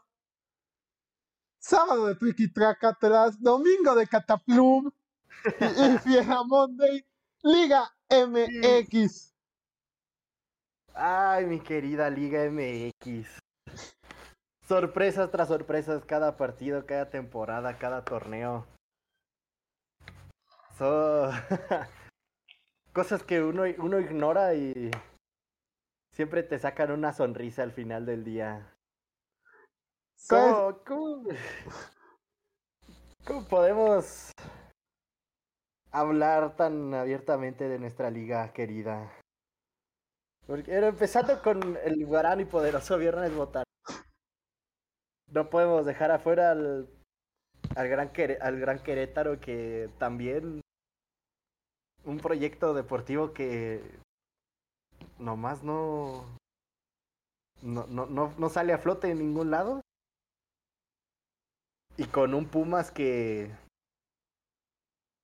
sábado de Triquitracatras, domingo de Cataplum y, y Fiera Monday, Liga MX. Ay, mi querida Liga MX. Sorpresas tras sorpresas, cada partido, cada temporada, cada torneo. Son cosas que uno, uno ignora y siempre te sacan una sonrisa al final del día. ¿Cómo, cómo, cómo podemos hablar tan abiertamente de nuestra liga querida? Porque, empezando con el Guarani poderoso Viernes Botan. No podemos dejar afuera al, al, gran al Gran Querétaro que también un proyecto deportivo que nomás no no, no, no, no sale a flote en ningún lado. Y con un Pumas que...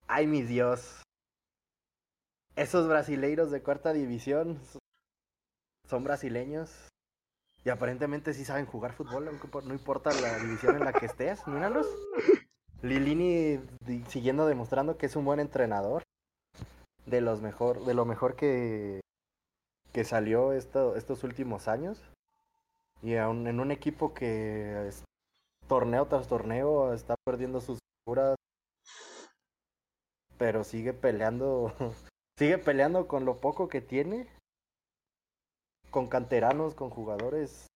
Ay, mi Dios. Esos brasileiros de cuarta división so- son brasileños. Y aparentemente sí saben jugar fútbol, aunque no importa la división en la que estés. Míralos. Lilini siguiendo demostrando que es un buen entrenador. De los mejor, de lo mejor que, que salió esto, estos últimos años. Y aún en un equipo que torneo tras torneo está perdiendo sus figuras. Pero sigue peleando. Sigue peleando con lo poco que tiene. Con canteranos, con jugadores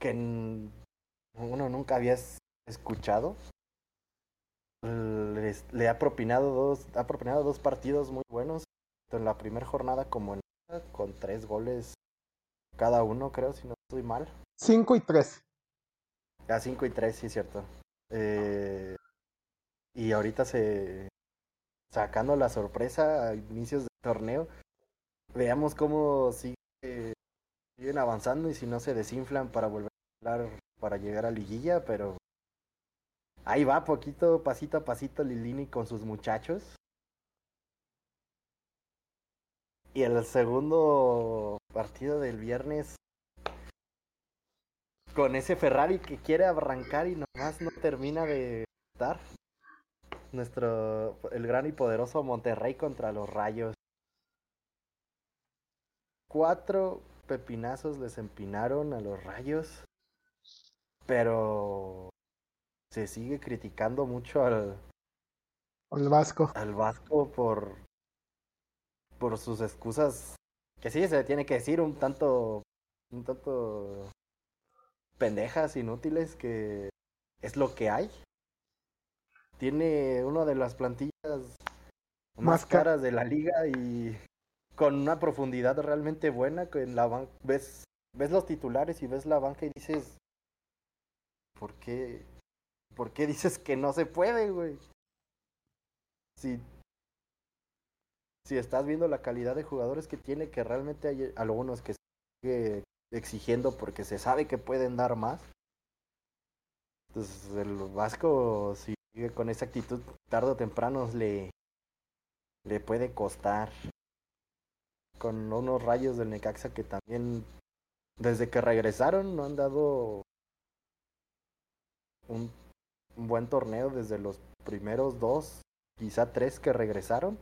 que uno nunca había es- escuchado. Les- le ha propinado dos, ha propinado dos partidos muy buenos. Tanto en la primera jornada como en esta, con tres goles cada uno, creo, si no estoy mal. 5 y 3. A 5 y 3, sí es cierto. Eh, y ahorita se sacando la sorpresa a inicios del torneo. Veamos cómo sigue, siguen avanzando y si no se desinflan para volver a hablar para llegar a liguilla, pero ahí va poquito, pasito a pasito Lilini con sus muchachos. Y el segundo partido del viernes con ese Ferrari que quiere arrancar y nomás no termina de dar. Nuestro, el gran y poderoso Monterrey contra los Rayos. Cuatro pepinazos les empinaron a los Rayos. Pero se sigue criticando mucho al, El Vasco. al Vasco por, por sus excusas. Que sí, se tiene que decir un tanto, un tanto pendejas, inútiles, que es lo que hay. Tiene una de las plantillas más Más ca- caras de la liga y con una profundidad realmente buena. Que en la ves, ves los titulares y ves la banca y dices, ¿por qué? ¿Por qué dices que no se puede, güey? Si, si estás viendo la calidad de jugadores que tiene, que realmente hay algunos que sigue exigiendo porque se sabe que pueden dar más. Entonces el Vasco si sigue con esa actitud, tarde o temprano le, le puede costar. Con unos rayos del Necaxa que también desde que regresaron no han dado un, un buen torneo desde los primeros dos, quizá tres que regresaron.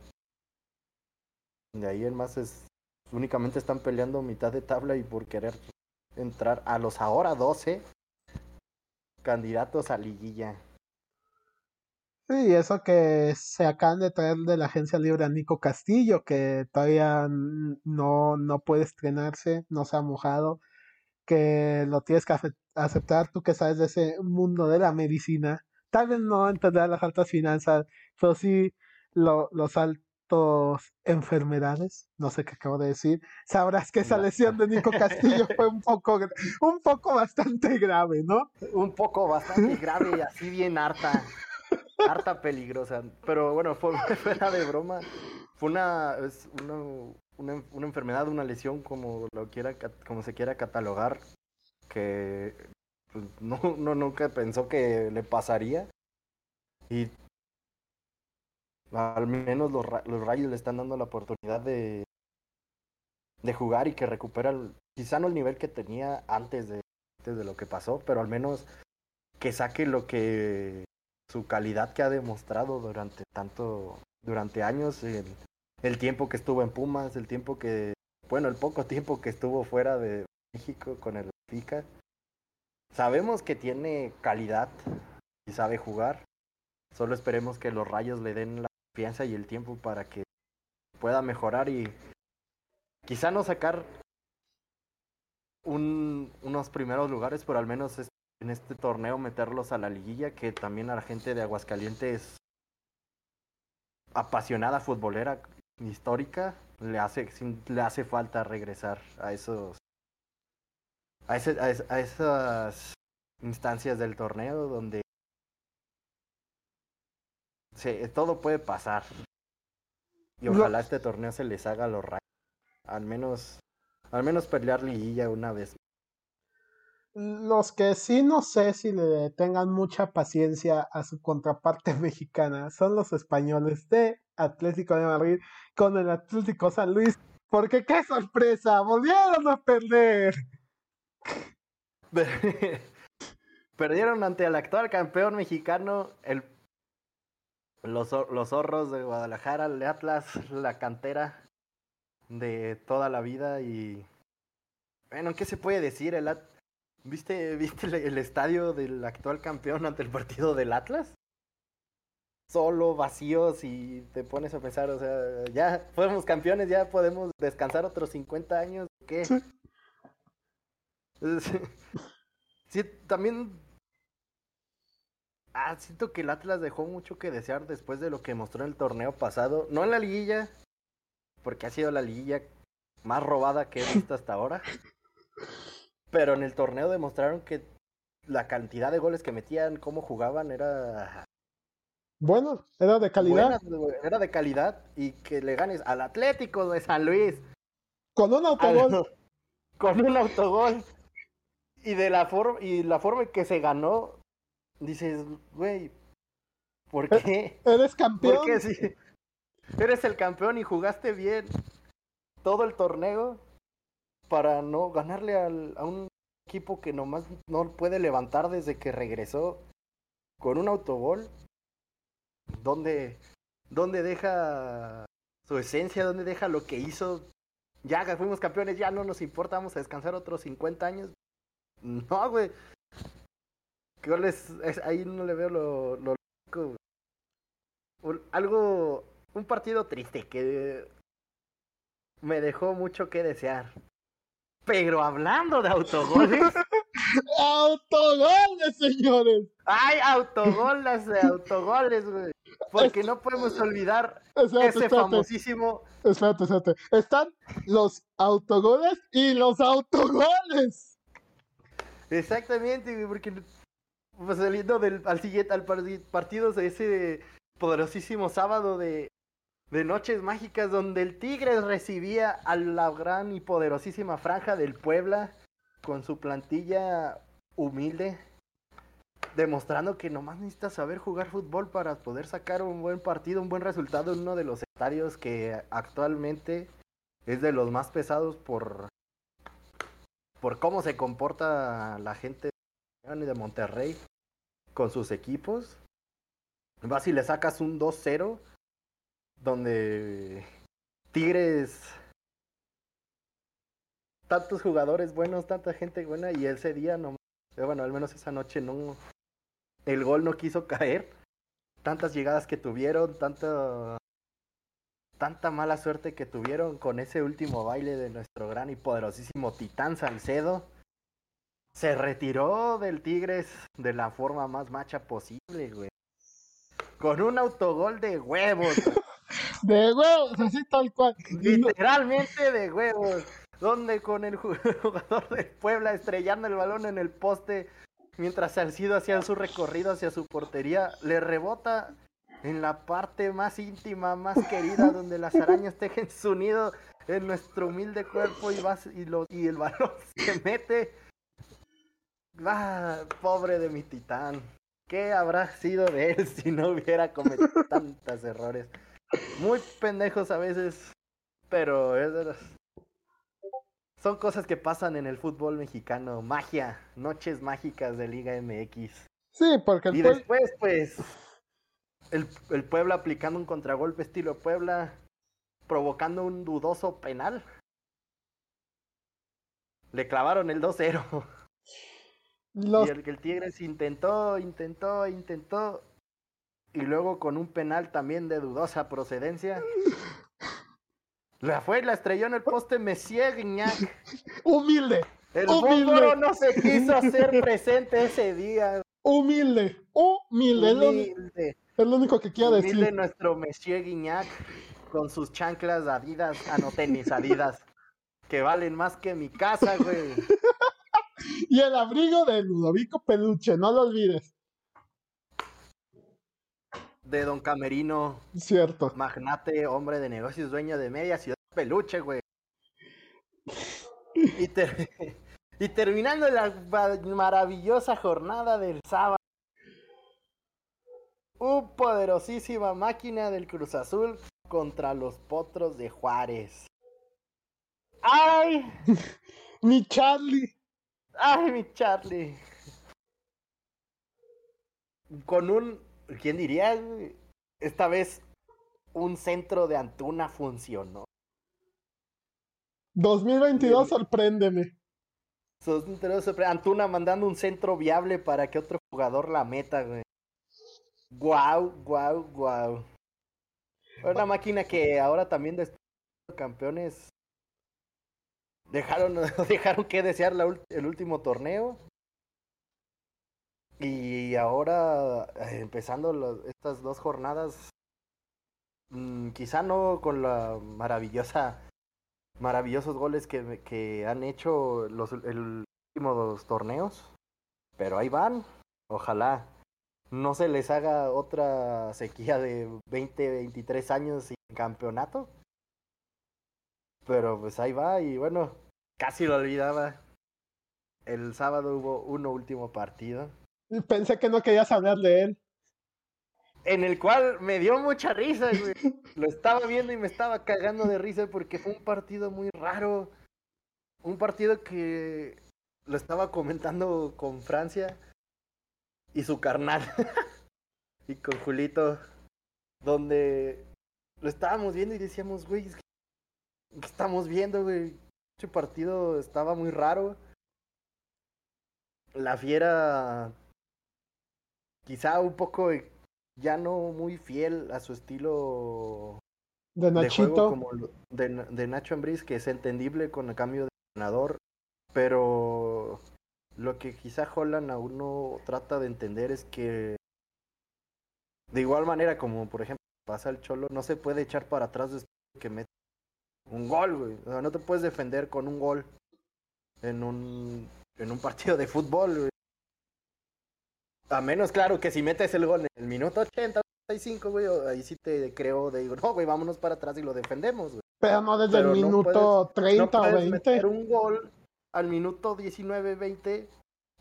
De ahí en más es únicamente están peleando mitad de tabla y por querer entrar a los ahora 12 candidatos a liguilla. Sí, eso que se acaban de traer de la agencia libre a Nico Castillo, que todavía no, no puede estrenarse, no se ha mojado, que lo tienes que aceptar tú que sabes de ese mundo de la medicina. Tal vez no entender las altas finanzas, pero sí lo- los altos enfermedades, no sé qué acabo de decir. Sabrás que esa lesión de Nico Castillo fue un poco, un poco bastante grave, ¿no? Un poco bastante grave, así bien harta. Harta peligrosa. Pero bueno, fue fuera de broma. Fue una, es una, una, una enfermedad, una lesión, como lo quiera, como se quiera catalogar, que pues, no, nunca pensó que le pasaría. Y al menos los, los rayos le están dando la oportunidad de, de jugar y que recupera el, quizá no el nivel que tenía antes de, antes de lo que pasó, pero al menos que saque lo que su calidad que ha demostrado durante tanto, durante años, el, el tiempo que estuvo en Pumas, el tiempo que, bueno, el poco tiempo que estuvo fuera de México con el Benfica. Sabemos que tiene calidad y sabe jugar. Solo esperemos que los rayos le den la confianza y el tiempo para que pueda mejorar y quizá no sacar un, unos primeros lugares, pero al menos en este torneo meterlos a la liguilla, que también a la gente de Aguascalientes apasionada futbolera histórica le hace le hace falta regresar a esos a, ese, a, a esas instancias del torneo donde se, todo puede pasar y ojalá este torneo se les haga los rayos al menos al menos pelear liguilla una vez los que sí no sé si le tengan mucha paciencia a su contraparte mexicana son los españoles de Atlético de Madrid con el Atlético San Luis. Porque qué sorpresa, volvieron a perder. Perdieron ante el actual campeón mexicano, el, los, los zorros de Guadalajara, el Atlas, la cantera de toda la vida y... Bueno, ¿qué se puede decir? El, ¿Viste, ¿Viste el estadio del actual campeón ante el partido del Atlas? Solo, vacíos y te pones a pensar, o sea, ya fuimos campeones, ya podemos descansar otros 50 años, ¿qué? Sí, también... Ah, siento que el Atlas dejó mucho que desear después de lo que mostró en el torneo pasado. No en la liguilla, porque ha sido la liguilla más robada que he visto hasta ahora. Pero en el torneo demostraron que la cantidad de goles que metían, cómo jugaban, era. Bueno, era de calidad. era de calidad y que le ganes al Atlético de San Luis. Con un autogol. con un autogol. Y de la forma y la forma en que se ganó, dices, güey, ¿por eh, qué? Eres campeón. Porque si eres el campeón y jugaste bien todo el torneo para no ganarle al, a un equipo que nomás no puede levantar desde que regresó con un autogol. ¿Dónde, dónde deja su esencia? ¿Dónde deja lo que hizo? Ya fuimos campeones, ya no nos importa, vamos a descansar otros 50 años. No, güey. ahí no le veo lo, lo algo, un partido triste que me dejó mucho que desear. Pero hablando de autogoles. autogoles, señores. Hay autogoles de autogoles, güey. Porque no podemos olvidar ese famosísimo. Espérate, espérate. Están los autogoles y los autogoles. Exactamente, porque pues, saliendo del, al siguiente partido de ese poderosísimo sábado de de Noches Mágicas, donde el Tigres recibía a la gran y poderosísima franja del Puebla con su plantilla humilde, demostrando que nomás necesita saber jugar fútbol para poder sacar un buen partido, un buen resultado en uno de los estadios que actualmente es de los más pesados por, por cómo se comporta la gente de Monterrey con sus equipos. Vas y le sacas un 2-0 donde Tigres, tantos jugadores buenos, tanta gente buena, y ese día no, bueno, al menos esa noche no, el gol no quiso caer, tantas llegadas que tuvieron, tanta, tanta mala suerte que tuvieron con ese último baile de nuestro gran y poderosísimo Titán Salcedo. Se retiró del Tigres de la forma más macha posible, güey. Con un autogol de huevos. De huevos, así tal cual. Literalmente de huevos. Donde con el jugador de Puebla estrellando el balón en el poste mientras Salcido hacía su recorrido hacia su portería, le rebota en la parte más íntima, más querida, donde las arañas tejen su nido en nuestro humilde cuerpo y, vas, y, lo, y el balón se mete. Ah, pobre de mi titán. ¿Qué habrá sido de él si no hubiera cometido tantos errores? muy pendejos a veces, pero es de los... son cosas que pasan en el fútbol mexicano. Magia, noches mágicas de Liga MX. Sí, porque el Y después, pues, el, el Puebla aplicando un contragolpe estilo Puebla, provocando un dudoso penal. Le clavaron el 2-0. los Y el Tigres intentó, intentó, intentó. Y luego con un penal también de dudosa procedencia. La fue la estrelló en el poste Messier humilde, El Humilde. no se quiso hacer presente ese día. humilde, humilde, Humilde. Es lo único que quiero decir. nuestro Monsieur Guignac con sus chanclas Adidas, ah no, tenis Adidas, que valen más que mi casa, güey. Y el abrigo de Ludovico Peluche, no lo olvides. De Don Camerino, Cierto. magnate, hombre de negocios, dueño de media ciudad peluche, güey. Y, ter- y terminando la ma- maravillosa jornada del sábado. Un poderosísima máquina del Cruz Azul contra los potros de Juárez. ¡Ay! Mi Charlie. ¡Ay, mi Charlie! Con un. ¿Quién diría? Esta vez un centro de Antuna funcionó. 2022, sorpréndeme. Sos un terror sorpre- Antuna mandando un centro viable para que otro jugador la meta, güey. Guau, guau, guau. Una máquina que ahora también de campeones dejaron, dejaron que desear la el último torneo. Y ahora, eh, empezando los- estas dos jornadas, mm, quizá no con la maravillosa, maravillosos goles que, que han hecho los el últimos torneos, pero ahí van. Ojalá no se les haga otra sequía de 20, 23 años sin campeonato. Pero pues ahí va y bueno, casi lo olvidaba. El sábado hubo un último partido Y Pensé que no querías hablar de él. en el cual me dio mucha risa, güey. Lo estaba viendo y me estaba cagando de risa porque fue un partido muy raro. Un partido que lo estaba comentando con Francia y su carnal. y con Julito. Donde lo estábamos viendo y decíamos, güey, es que- ¿qué estamos viendo, güey? Este partido estaba muy raro. La fiera quizá un poco eh, ya no muy fiel a su estilo De de juego Nachito. como de Nacho Ambriz, que es entendible con el cambio de entrenador, pero lo que quizá Holland aún no trata de entender es que de igual manera como por ejemplo pasa el Cholo, no se puede echar para atrás después de que mete un gol, güey. O sea, no te puedes defender con un gol en un en un partido de fútbol, güey. A menos, claro, que si metes el gol en el minuto 80, 85, güey, ahí sí te creo, de digo, no, güey, vámonos para atrás y lo defendemos, güey. Pero no desde Pero el no minuto 30 No o puedes 20. meter un gol al minuto 19, 20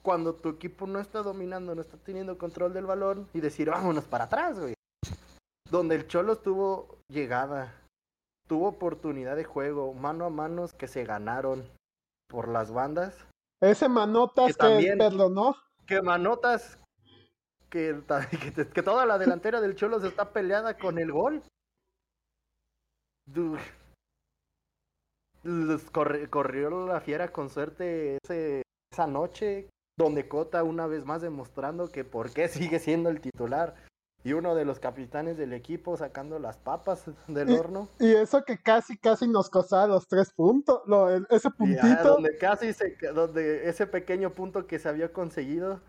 cuando tu equipo no está dominando, no está teniendo control del balón y decir, vámonos para atrás, güey. Donde el Cholos tuvo llegada, tuvo oportunidad de juego, mano a manos que se ganaron por las bandas. Ese Manotas Que que, también- perdonó. que manotas que, que, toda la delantera del Cholos está peleada con el gol. Du- los corri- corrió la fiera con suerte ese- esa noche, donde Cota una vez más demostrando que por qué sigue siendo el titular. Y uno de los capitanes del equipo sacando las papas del Y- horno. Y eso que casi, casi nos costaba los tres puntos. Lo, ese puntito. donde casi se, donde ese pequeño punto que se había conseguido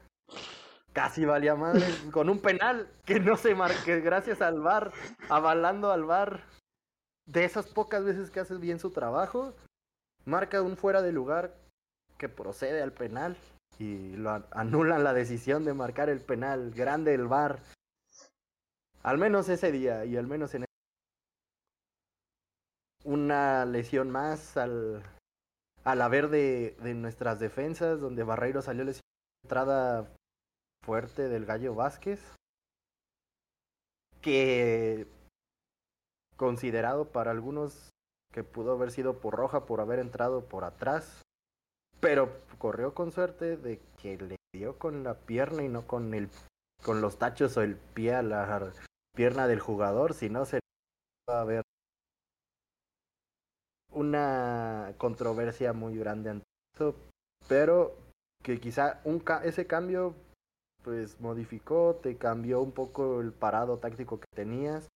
casi valía madre con un penal que no se marque gracias al VAR, avalando al VAR de esas pocas veces que hace bien su trabajo, marca un fuera de lugar que procede al penal y lo an- anulan la decisión de marcar el penal grande el VAR. Al menos ese día y al menos en una lesión más al, al haber de, de nuestras defensas, donde Barreiro salió lesionado entrada fuerte del Gallo Vázquez, que considerado para algunos que pudo haber sido por roja por haber entrado por atrás, pero corrió con suerte de que le dio con la pierna y no con el con los tachos o el pie a la pierna del jugador, si no se va a ver una controversia muy grande ante eso, pero que quizá un ese cambio pues modificó, te cambió un poco el parado táctico que tenías,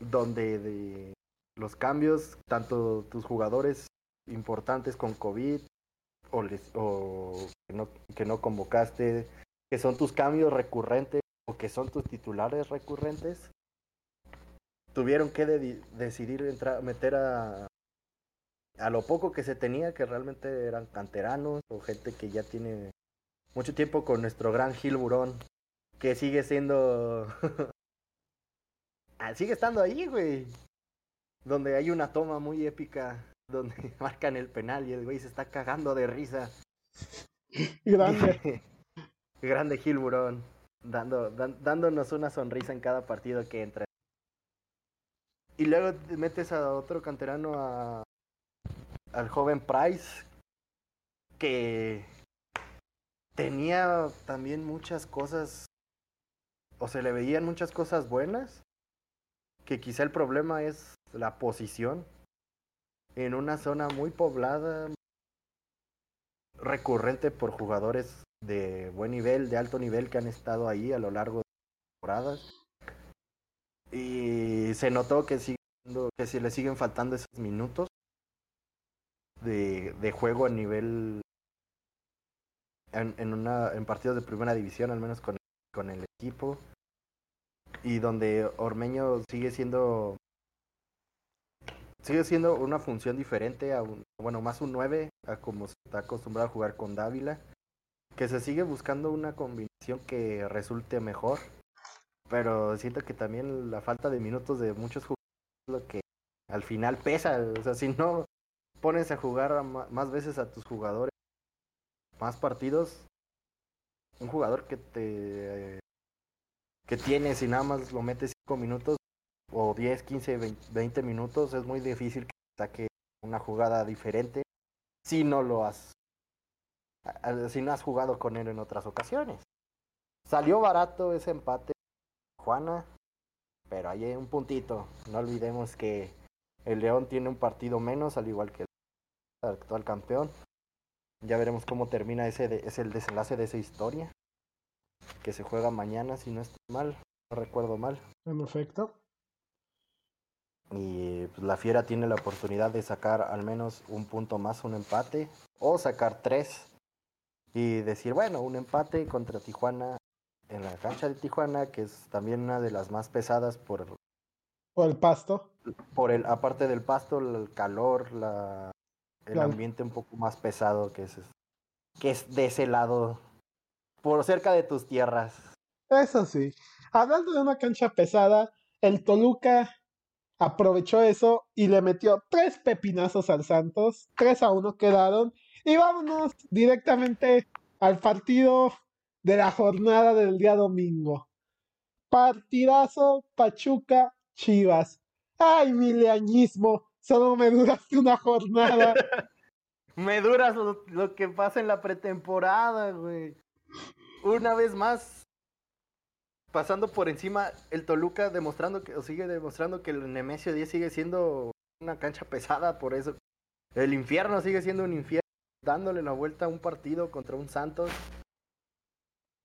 donde de los cambios, tanto tus jugadores importantes con COVID o, o que, no, que no convocaste, que son tus cambios recurrentes o que son tus titulares recurrentes, tuvieron que decidir entrar, meter a, a lo poco que se tenía, que realmente eran canteranos o gente que ya tiene mucho tiempo con nuestro gran Gil Burón, que sigue siendo... Ah, sigue estando ahí, güey. Donde hay una toma muy épica donde marcan el penal y el güey se está cagando de risa. Grande. Grande Gil Burón, dando, dándonos una sonrisa en cada partido que entra. Y luego metes a otro canterano a, al joven Price, que tenía también muchas cosas, o se le veían muchas cosas buenas, que quizá el problema es la posición en una zona muy poblada, recurrente por jugadores de buen nivel, de alto nivel que han estado ahí a lo largo de temporadas. Y se notó que, sigue, que se le siguen faltando esos minutos de, de juego a nivel en, en partidos de primera división, al menos con, con el equipo. Y donde Ormeño sigue siendo sigue siendo una función diferente a un, bueno, más un 9 a como se está acostumbrado a jugar con Dávila, que se sigue buscando una combinación que resulte mejor, pero siento que también la falta de minutos de muchos jugadores es lo que al final pesa, o sea, si no pones a jugar más veces a tus jugadores, más partidos, un jugador que te que tienes y nada más lo metes 5 minutos o 10, 15, 20, minutos, es muy difícil que saque una jugada diferente si no lo has si no has jugado con él en otras ocasiones. Salió barato ese empate Juana, pero hay un puntito. No olvidemos que el León tiene un partido menos, al igual que el actual campeón. Ya veremos cómo termina ese es el desenlace de esa historia. Que se juega mañana, si no estoy mal, no recuerdo mal. En efecto. Y pues, la Fiera tiene la oportunidad de sacar al menos un punto más, un empate, o sacar tres. Y decir, bueno, un empate contra Tijuana en la cancha de Tijuana, que es también una de las más pesadas por... Por el pasto. Por el, aparte del pasto, el calor, la, el ambiente un poco más pesado que es, que es de ese lado, por cerca de tus tierras. Eso sí. Hablando de una cancha pesada, el Toluca aprovechó eso y le metió tres pepinazos al Santos, tres a uno quedaron. Y vámonos directamente al partido de la jornada del día domingo. Partidazo Pachuca Chivas. Ay, mi leañismo, solo me duraste una jornada. me duras lo, lo, que pasa en la pretemporada, güey. Una vez más, pasando por encima el Toluca demostrando que o sigue demostrando que el Nemesio 10 sigue siendo una cancha pesada, por eso el infierno sigue siendo un infierno, dándole la vuelta a un partido contra un Santos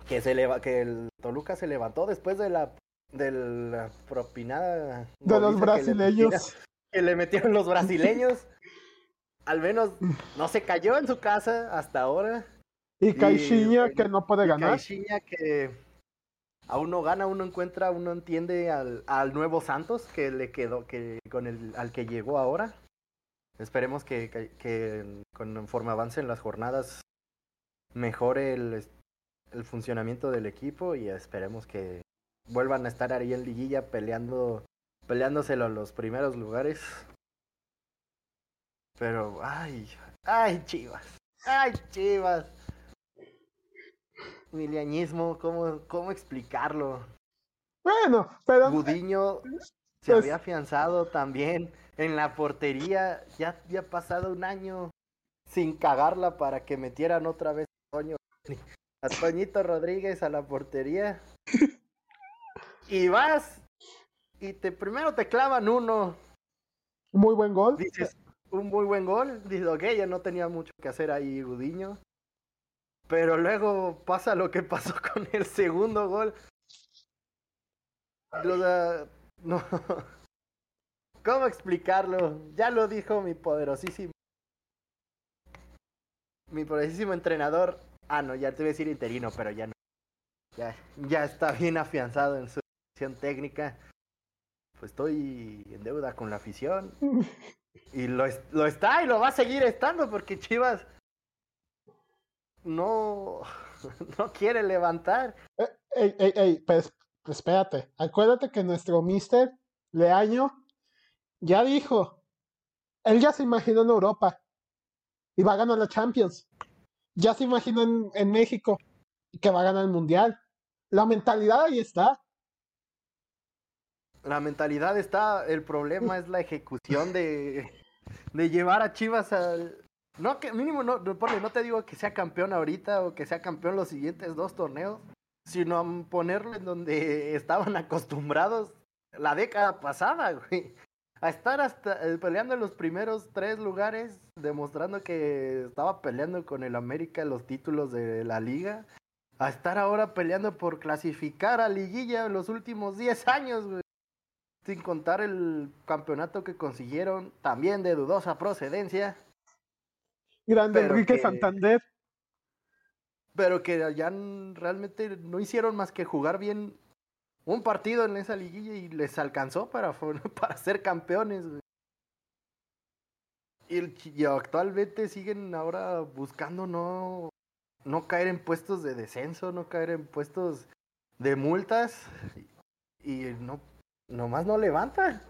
que se leva, que el Toluca se levantó después de la de la propinada de los brasileños. que le, metieron los brasileños. Al menos no se cayó en su casa hasta ahora y Caixinha que no puede ganar Caixinha que aún no gana, uno encuentra, uno entiende al, al nuevo Santos que le quedó, que con el al que llegó ahora. Esperemos que, que, que conforme avancen las jornadas mejore el, el funcionamiento del equipo y esperemos que vuelvan a estar ahí en liguilla peleando peleándoselo a los primeros lugares. Pero ay, ay, Chivas. Ay, Chivas milianismo, ¿cómo, ¿cómo explicarlo? Bueno, pero... Gudiño Se Pues- había afianzado también en la portería. Ya había pasado un año sin cagarla para que metieran otra vez a Toño. A Toñito Rodríguez a la portería. Y vas y te primero te clavan uno. Muy buen gol. Dices, un muy buen gol. Dices, ok, ya no tenía mucho que hacer ahí Gudiño. Pero luego pasa lo que pasó con el segundo gol. O sea, no. ¿Cómo explicarlo? Ya lo dijo mi poderosísimo. Mi poderosísimo entrenador. Ah, no, ya te voy a decir interino, pero ya no. Ya, ya está bien afianzado en su dirección técnica. Pues estoy en deuda con la afición. Y lo, lo está y lo va a seguir estando porque Chivas no, no quiere levantar. Ey, ey, ey, pues, pues espérate. Acuérdate que nuestro mister Leaño ya dijo, él ya se imaginó en Europa y va a ganar la Champions. Ya se imaginó en, en México y que va a ganar el Mundial. La mentalidad ahí está. La mentalidad está, el problema es la ejecución de, de llevar a Chivas al... No, que mínimo, no, ponle, no te digo que sea campeón ahorita o que sea campeón los siguientes dos torneos, sino ponerlo en donde estaban acostumbrados la década pasada, güey. A estar hasta eh, peleando en los primeros tres lugares, demostrando que estaba peleando con el América los títulos de la liga. A estar ahora peleando por clasificar a liguilla en los últimos 10 años, güey. Sin contar el campeonato que consiguieron, también de dudosa procedencia, Grande Pero Enrique que- Santander. pero que ya realmente no hicieron más que jugar bien un partido en esa liguilla y les alcanzó para, para ser campeones. güey. Y, el y actualmente siguen ahora buscando no, no caer en puestos de descenso, no caer en puestos de multas y no nomás no levanta.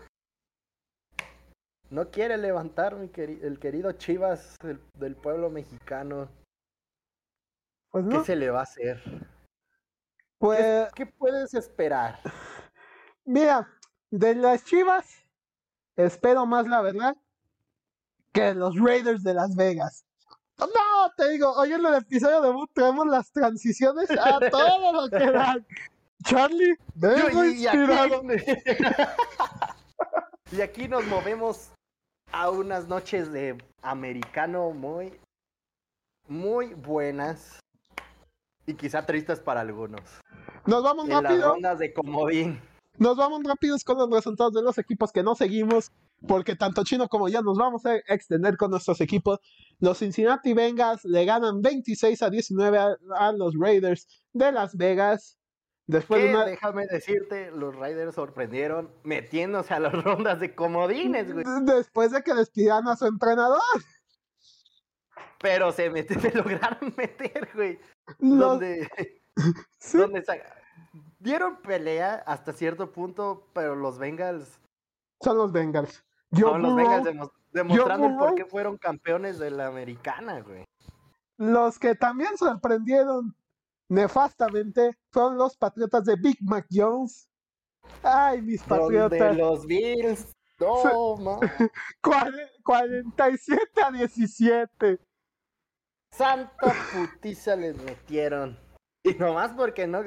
No quiere levantar mi queri- el querido Chivas del- del pueblo mexicano. Pues ¿Qué se le va a hacer? pues ¿Qué puedes esperar? mira, de las Chivas, espero más la verdad que los Raiders de Las Vegas. No, te digo, hoy en el episodio debut traemos las transiciones a todo lo que dan. Charlie, vengo aquí- y aquí nos movemos a unas noches de americano muy, muy buenas y quizá tristes para algunos. Nos vamos En las rápido, rondas de comodín. nos vamos rápidos con los resultados de los equipos que no seguimos, porque tanto Chino como yo nos vamos a extender con nuestros equipos. Los Cincinnati Bengals le ganan 26 a 19 a, a los Raiders de Las Vegas. Después de una, déjame decirte, los Raiders sorprendieron metiéndose a las rondas de comodines, güey. después de que despidieran a su entrenador. Pero se, met- se lograron meter, güey. Los- Donde, sí, donde sa- dieron pelea hasta cierto punto, pero los Bengals son los Bengals. Son los Bengals demo- demostrando el por qué fueron campeones de la americana, güey. Los que también sorprendieron nefastamente fueron los Patriotas de Big Mac Jones. Ay, mis Patriotas. los Bills. No. Cuare- 47 a 17. Santa putiza les metieron. Y nomás porque no.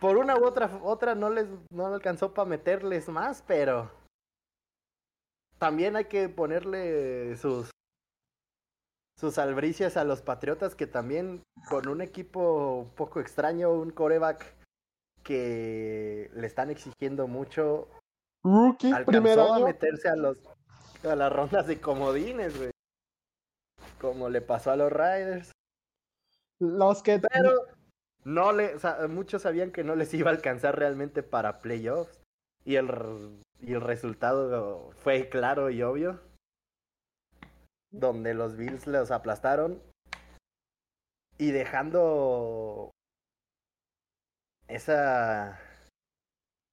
Por una u otra otra no les no alcanzó para meterles más, pero. También hay que ponerle sus. Sus albricias a los patriotas que también con un equipo un poco extraño, un coreback que le están exigiendo mucho, Rookie, primer a año. meterse a los a las rondas de comodines, güey. Como le pasó a los Riders. Los que. Pero no le, o sea, muchos sabían que no les iba a alcanzar realmente para playoffs. Y el, y el resultado fue claro y obvio. Donde los Bills los aplastaron. Y dejando esa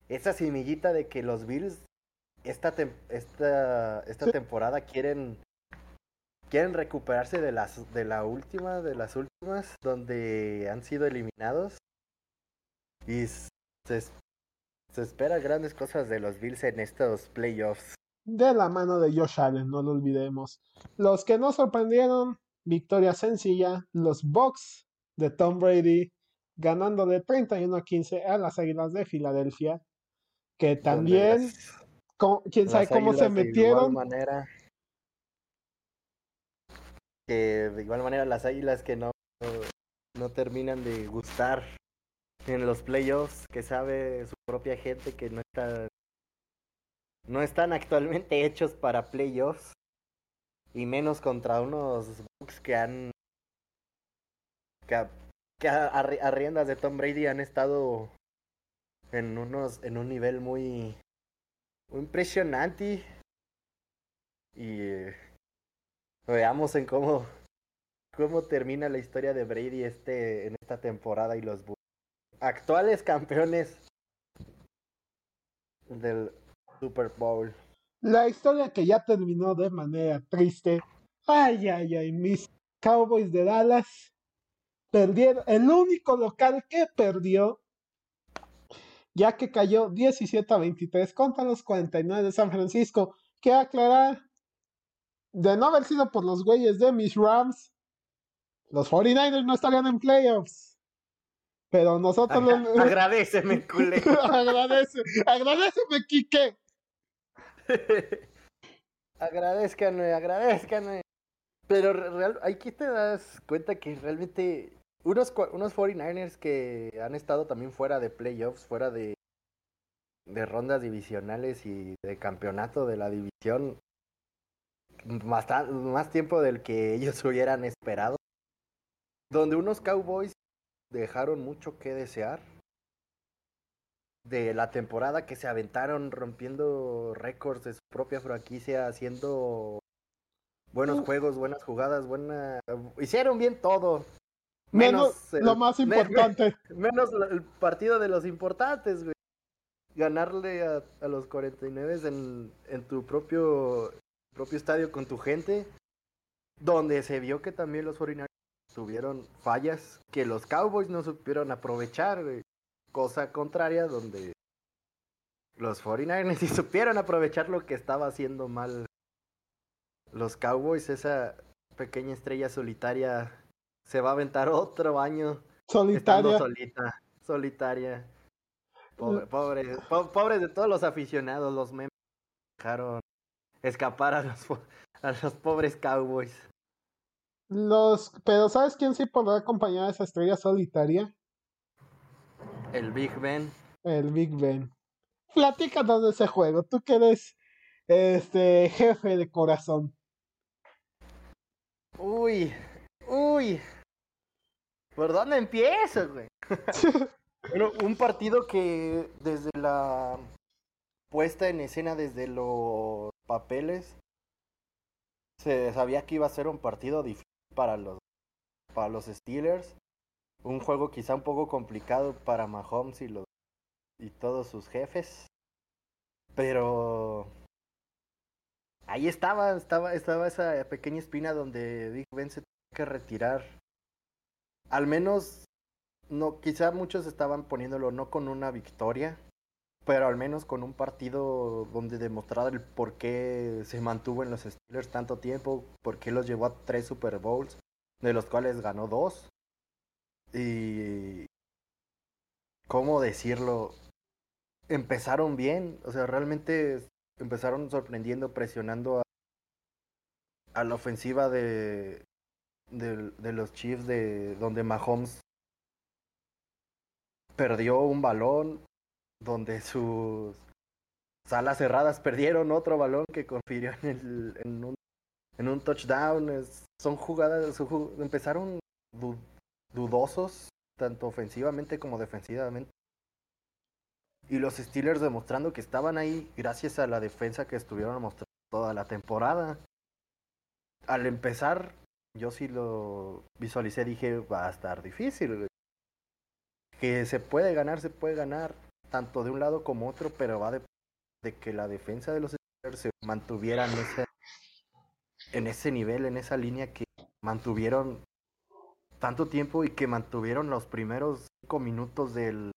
esa semillita de que los Bills esta tem- esta esta Sí. temporada quieren quieren recuperarse de las de la última de las últimas donde han sido eliminados y se, se espera grandes cosas de los Bills en estos playoffs. De la mano de Josh Allen, no lo olvidemos. Los que no sorprendieron, victoria sencilla, los Bucks de Tom Brady ganando de 31 a 15 a las Águilas de Filadelfia, que también, quién sabe cómo se Águilas de metieron. igual manera, que de igual manera las águilas que no, no terminan de gustar en los playoffs, que sabe su propia gente que no está no están actualmente hechos para playoffs y menos contra unos Bucks que han que a, riendas de Tom Brady han estado en unos en un nivel muy muy impresionante y eh, veamos en cómo cómo termina la historia de Brady este en esta temporada y los Bucks. actuales campeones del Super Bowl. La historia que ya terminó de manera triste. Ay, ay, ay, mis Cowboys de Dallas perdieron. El único local que perdió, ya que cayó 17 a 23 contra los 49 de San Francisco. Que aclarar, de no haber sido por los güeyes de mis Rams, los 49ers no estarían en playoffs. Pero nosotros lo- Agradeceme, culé. agradece, agradeceme, Quique. agradezcanme, agradezcanme. Pero re- real, aquí te das cuenta que realmente unos, unos 49ers que han estado también fuera de playoffs, fuera de, de rondas divisionales y de campeonato de la división, bastante, más tiempo del que ellos hubieran esperado. Donde unos Cowboys dejaron mucho que desear de la temporada que se aventaron rompiendo récords de su propia franquicia, haciendo buenos juegos, buenas jugadas, buena... Hicieron bien todo. Menos el- lo más importante. menos el partido de los importantes, güey. Ganarle a, a los 49 en, en tu propio, propio estadio con tu gente, donde se vio que también los 49 tuvieron fallas que los Cowboys no supieron aprovechar, güey. Cosa contraria, donde los 49ers sí supieron aprovechar lo que estaba haciendo mal los Cowboys. Esa pequeña estrella solitaria se va a aventar otro año Solitaria. solita, solitaria. Pobre, pobre, po- pobres de todos los aficionados, los memes dejaron escapar a los, a los pobres Cowboys. Los, pero ¿sabes quién sí podrá acompañar a esa estrella solitaria? El Big Ben. El Big Ben. Platícanos de ese juego. Tú que eres este jefe de corazón. Uy, uy. ¿Por dónde empiezo, güey? Bueno, un partido que desde la puesta en escena, desde los papeles, se sabía que iba a ser un partido difícil para los, para los Steelers. Un juego quizá un poco complicado para Mahomes y, los, y todos sus jefes. Pero ahí estaba, estaba, estaba esa pequeña espina donde Big Ben se tenía que retirar. Al menos no, quizá muchos estaban poniéndolo no con una victoria, pero al menos con un partido donde demostrara el por qué se mantuvo en los Steelers tanto tiempo, por qué los llevó a tres Super Bowls, de los cuales ganó dos. Y cómo decirlo, empezaron bien, o sea, realmente empezaron sorprendiendo, presionando a, a la ofensiva de, de, de los Chiefs, de donde Mahomes perdió un balón, donde sus salas cerradas perdieron otro balón que confirió en, el, en, un, en un touchdown. Es- son jugadas, empezaron dudosos, tanto ofensivamente como defensivamente. Y los Steelers demostrando que estaban ahí gracias a la defensa que estuvieron mostrando toda la temporada. Al empezar, yo sí lo visualicé, dije, va a estar difícil. Que se puede ganar, se puede ganar, tanto de un lado como otro, pero va de, de que la defensa de los Steelers se mantuviera en ese, en ese nivel, en esa línea que mantuvieron tanto tiempo y que mantuvieron los primeros cinco minutos del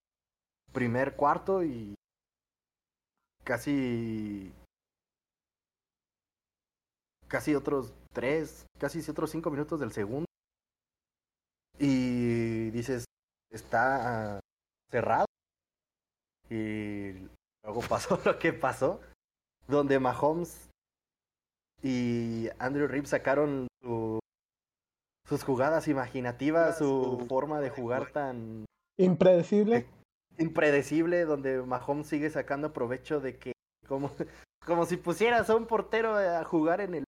primer cuarto y casi casi otros tres, casi otros cinco minutos del segundo. Y dices, está cerrado. Y luego pasó lo que pasó, donde Mahomes y Andrew Reeves sacaron sus jugadas imaginativas, su forma de jugar tan impredecible. Impredecible, donde Mahomes sigue sacando provecho de que como, como si pusieras a un portero a jugar en el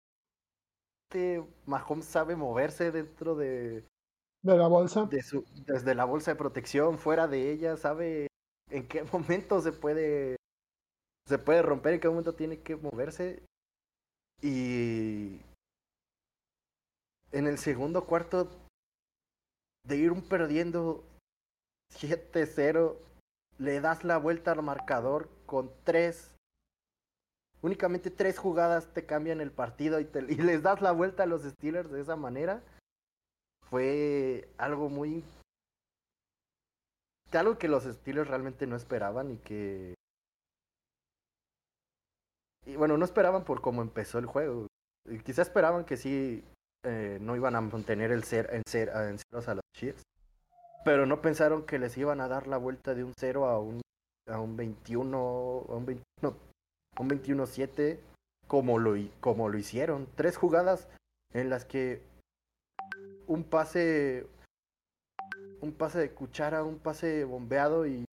Mahomes sabe moverse dentro de de la bolsa. de su, desde la bolsa de protección fuera de ella sabe en qué momento se puede se puede romper en qué momento tiene que moverse. Y en el segundo cuarto de ir perdiendo 7-0 le das la vuelta al marcador con tres únicamente tres jugadas te cambian el partido y, y les das la vuelta a los Steelers de esa manera, fue algo muy... algo que los Steelers realmente no esperaban y que... Y bueno, no esperaban por cómo empezó el juego. Quizá esperaban que sí eh, no iban a mantener el ser en, ser, en ceros a los Chiefs. Pero no pensaron que les iban a dar la vuelta de un 0 a un, a un 21, a un 21, un 21-7 como lo, como lo hicieron. Tres jugadas en las que un pase, un pase de cuchara, un pase bombeado y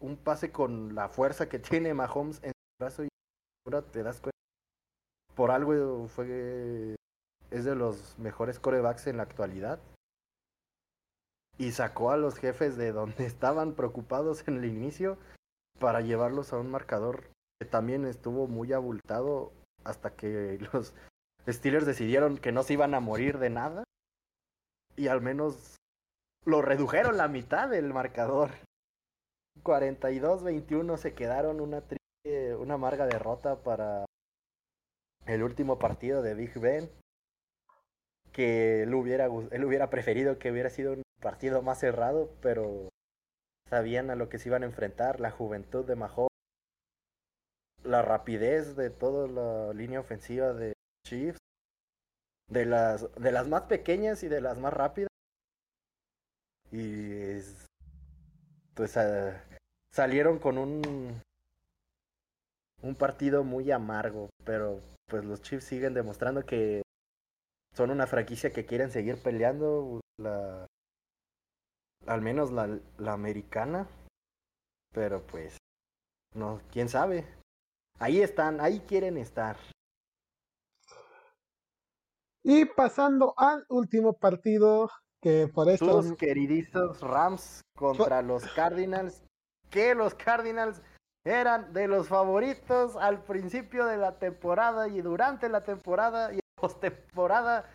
un pase con la fuerza que tiene Mahomes en su brazo y te das cuenta. Por algo fue es de los mejores corebacks en la actualidad. Y sacó a los jefes de donde estaban preocupados en el inicio para llevarlos a un marcador que también estuvo muy abultado hasta que los Steelers decidieron que no se iban a morir de nada y al menos lo redujeron la mitad del marcador. 42-21 se quedaron una triste, una amarga derrota para el último partido de Big Ben. Que él hubiera, él hubiera preferido que hubiera sido un partido más cerrado, pero sabían a lo que se iban a enfrentar, la juventud de Mahomes la rapidez de toda la línea ofensiva de Chiefs, de las, de las más pequeñas y de las más rápidas. Y pues salieron con un, un partido muy amargo, pero pues los Chiefs siguen demostrando que son una franquicia que quieren seguir peleando, la, al menos la, la americana, pero pues no, quién sabe. Ahí están, ahí quieren estar. Y pasando al último partido, que por esto. Tus queridizos Rams contra los Cardinals. Que los Cardinals eran de los favoritos al principio de la temporada y durante la temporada y postemporada.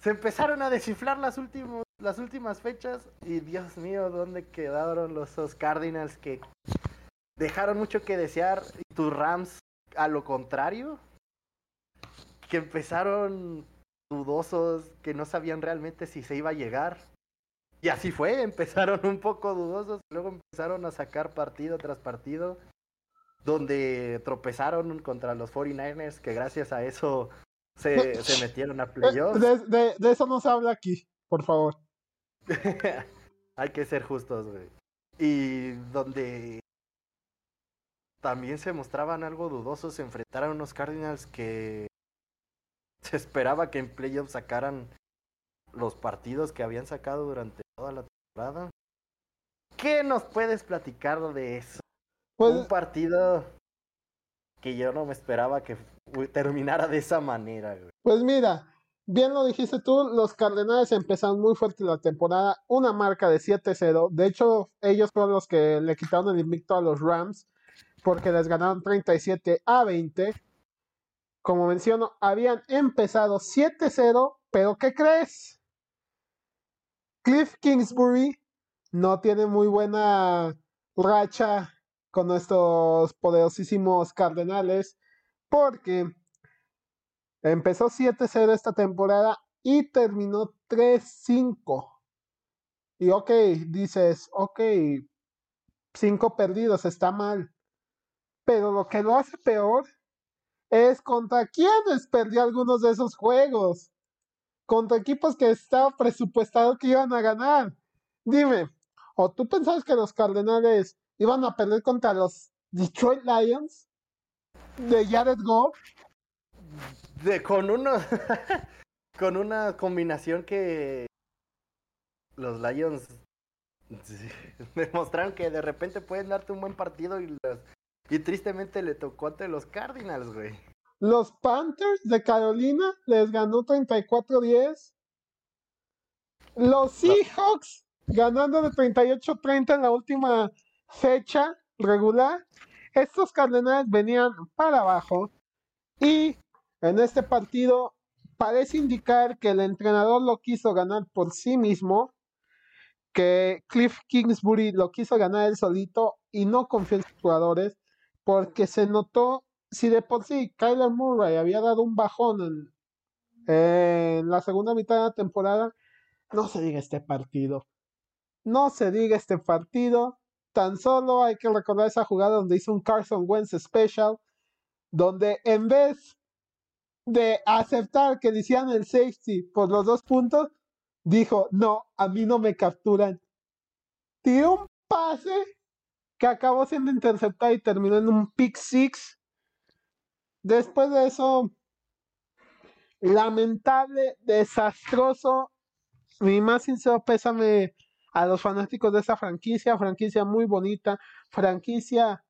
Se empezaron a descifrar las, últimos, las últimas fechas y Dios mío, ¿dónde quedaron los, los Cardinals que dejaron mucho que desear y tus Rams a lo contrario, que empezaron dudosos, que no sabían realmente si se iba a llegar. Y así fue, empezaron un poco dudosos, luego empezaron a sacar partido tras partido, donde tropezaron contra los 49ers, que gracias a eso se, se metieron a playoffs. De, de, eso no se habla aquí, por favor. Hay que ser justos, güey. Y donde también se mostraban algo dudosos enfrentar a unos Cardinals que se esperaba que en playoffs sacaran los partidos que habían sacado durante toda la temporada. ¿Qué nos puedes platicar de eso? Pues, Un partido que yo no me esperaba que terminara de esa manera. Pues mira, bien lo dijiste tú, los Cardenales empezaron muy fuerte la temporada, una marca de 7-0. De hecho, ellos fueron los que le quitaron el invicto a los Rams porque les ganaron 37 a 20. Como menciono, habían empezado 7-0, pero ¿qué crees? Cliff Kingsbury no tiene muy buena racha con estos poderosísimos Cardenales, porque empezó 7-0 esta temporada y terminó 3-5. Y ok, dices, ok, 5 perdidos, está mal. Pero lo que lo hace peor es contra quienes perdió algunos de esos juegos. Contra equipos que estaba presupuestado que iban a ganar. Dime, ¿o tú pensabas que los Cardenales iban a perder contra los Detroit Lions de Jared Goff? De, con uno con una combinación que los Lions demostraron que de repente pueden darte un buen partido y los y tristemente le tocó ante los Cardinals, güey. Los Panthers de Carolina les ganó 34-10. Los Seahawks ganando de 38-30 en la última fecha regular. Estos Cardenales venían para abajo y en este partido parece indicar que el entrenador lo quiso ganar por sí mismo, que Cliff Kingsbury lo quiso ganar él solito y no confió en sus jugadores porque se notó, si de por sí Kyler Murray había dado un bajón en, la segunda mitad de la temporada, no se diga este partido. No se diga este partido. Tan solo hay que recordar esa jugada donde hizo un Carson Wentz special, donde en vez de aceptar que le el safety por los dos puntos, dijo, no, a mí no me capturan. Tiró un pase que acabó siendo interceptada y terminó en un pick six. Después de eso, lamentable, desastroso. Mi más sincero pésame a los fanáticos de esa franquicia, franquicia muy bonita, franquicia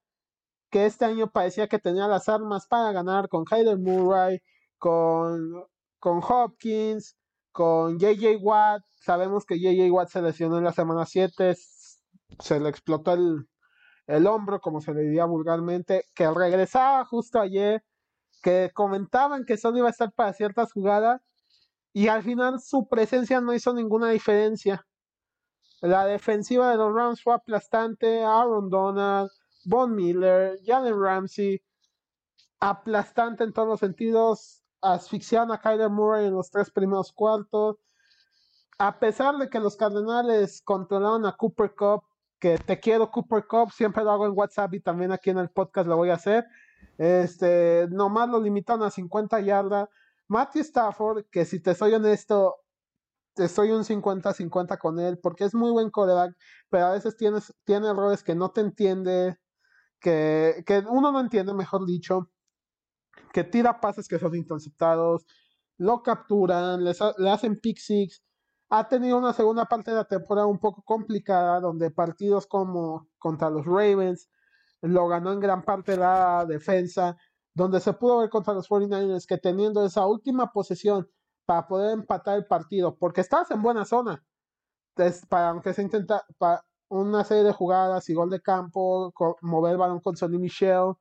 que este año parecía que tenía las armas para ganar con Kyler Murray, con, con Hopkins, con JJ Watt. Sabemos que JJ Watt se lesionó en la semana 7, se le explotó el, el hombro, como se le diría vulgarmente, que regresaba justo ayer, que comentaban que solo iba a estar para ciertas jugadas y al final su presencia no hizo ninguna diferencia. La defensiva de los Rams fue aplastante, Aaron Donald, Von Miller, Jalen Ramsey, aplastante en todos los sentidos, asfixiaron a Kyler Murray en los tres primeros cuartos. A pesar de que los Cardenales controlaron a Cooper Cup, que te quiero Cooper Cup, siempre lo hago en WhatsApp y también aquí en el podcast lo voy a hacer. Este, nomás lo limitan a 50 yardas. Matthew Stafford, que si te soy honesto, estoy un 50-50 con él, porque es muy buen coreback, pero a veces tiene errores que no te entiende, que, que uno no entiende, mejor dicho, que tira pases que son interceptados, lo capturan, le hacen pick six, ha tenido una segunda parte de la temporada un poco complicada, donde partidos como contra los Ravens lo ganó en gran parte la defensa, donde se pudo ver contra los 49ers que teniendo esa última posesión para poder empatar el partido, porque estás en buena zona, para, aunque se intenta para una serie de jugadas y gol de campo, mover el balón con Sonny Michel,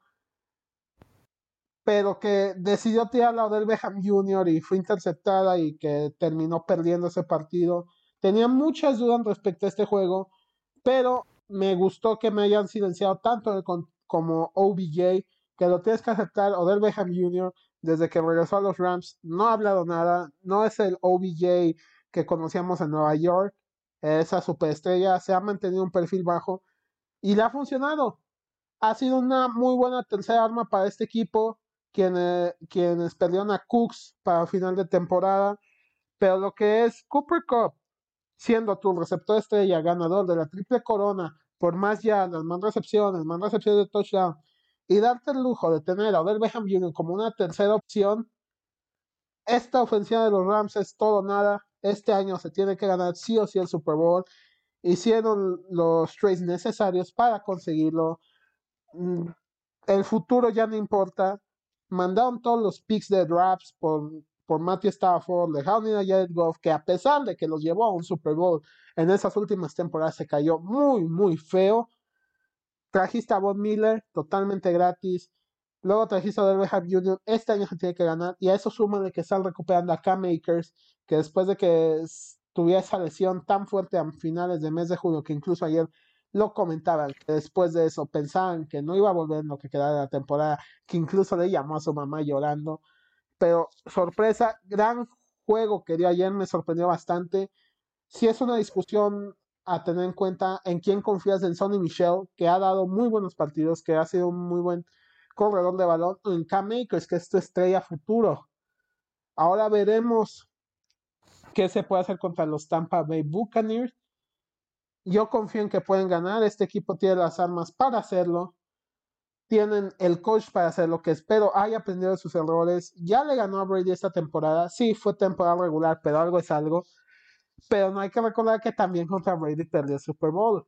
pero que decidió tirar la del Beckham Jr. y fue interceptada y que terminó perdiendo ese partido. Tenía muchas dudas respecto a este juego, pero me gustó que me hayan silenciado tanto como OBJ, que lo tienes que aceptar. Odell Beckham Jr., desde que regresó a los Rams, no ha hablado nada, no es el OBJ que conocíamos en Nueva York, esa superestrella, se ha mantenido un perfil bajo y le ha funcionado. Ha sido una muy buena tercera arma para este equipo quienes, quienes perdieron a Cooks para final de temporada. Pero lo que es Cooper Cup, siendo tu receptor estrella, ganador de la triple corona, por más yardas, más recepciones, más recepciones de touchdown, y darte el lujo de tener a Odell Beckham Jr. como una tercera opción, esta ofensiva de los Rams es todo nada. Este año se tiene que ganar sí o sí el Super Bowl. Hicieron los trades necesarios para conseguirlo. Mm, el futuro ya no importa mandaron todos los picks de drafts por, por Matthew Stafford, dejaron ir Jared Goff, que a pesar de que los llevó a un Super Bowl en esas últimas temporadas, se cayó muy, muy feo. Trajiste a Bob Miller totalmente gratis. Luego trajiste a Derby Jr. Este año se tiene que ganar. Y a eso de que están recuperando a Cam Makers, que después de que tuviera esa lesión tan fuerte a finales de mes de junio, que incluso ayer lo comentaban, que después de eso pensaban que no iba a volver en lo que quedaba de la temporada, que incluso le llamó a su mamá llorando. Pero sorpresa, gran juego que dio ayer, me sorprendió bastante. Si es una discusión a tener en cuenta en quién confías en Sonny Michel, que ha dado muy buenos partidos, que ha sido un muy buen corredor de balón, o en Cam Akers, que es tu estrella futuro. Ahora veremos qué se puede hacer contra los Tampa Bay Buccaneers. Yo confío en que pueden ganar. Este equipo tiene las armas para hacerlo. Tienen el coach para hacer lo que espero haya aprendido de sus errores. Ya le ganó a Brady esta temporada. Sí, fue temporada regular, pero algo es algo. Pero no hay que recordar que también contra Brady perdió el Super Bowl.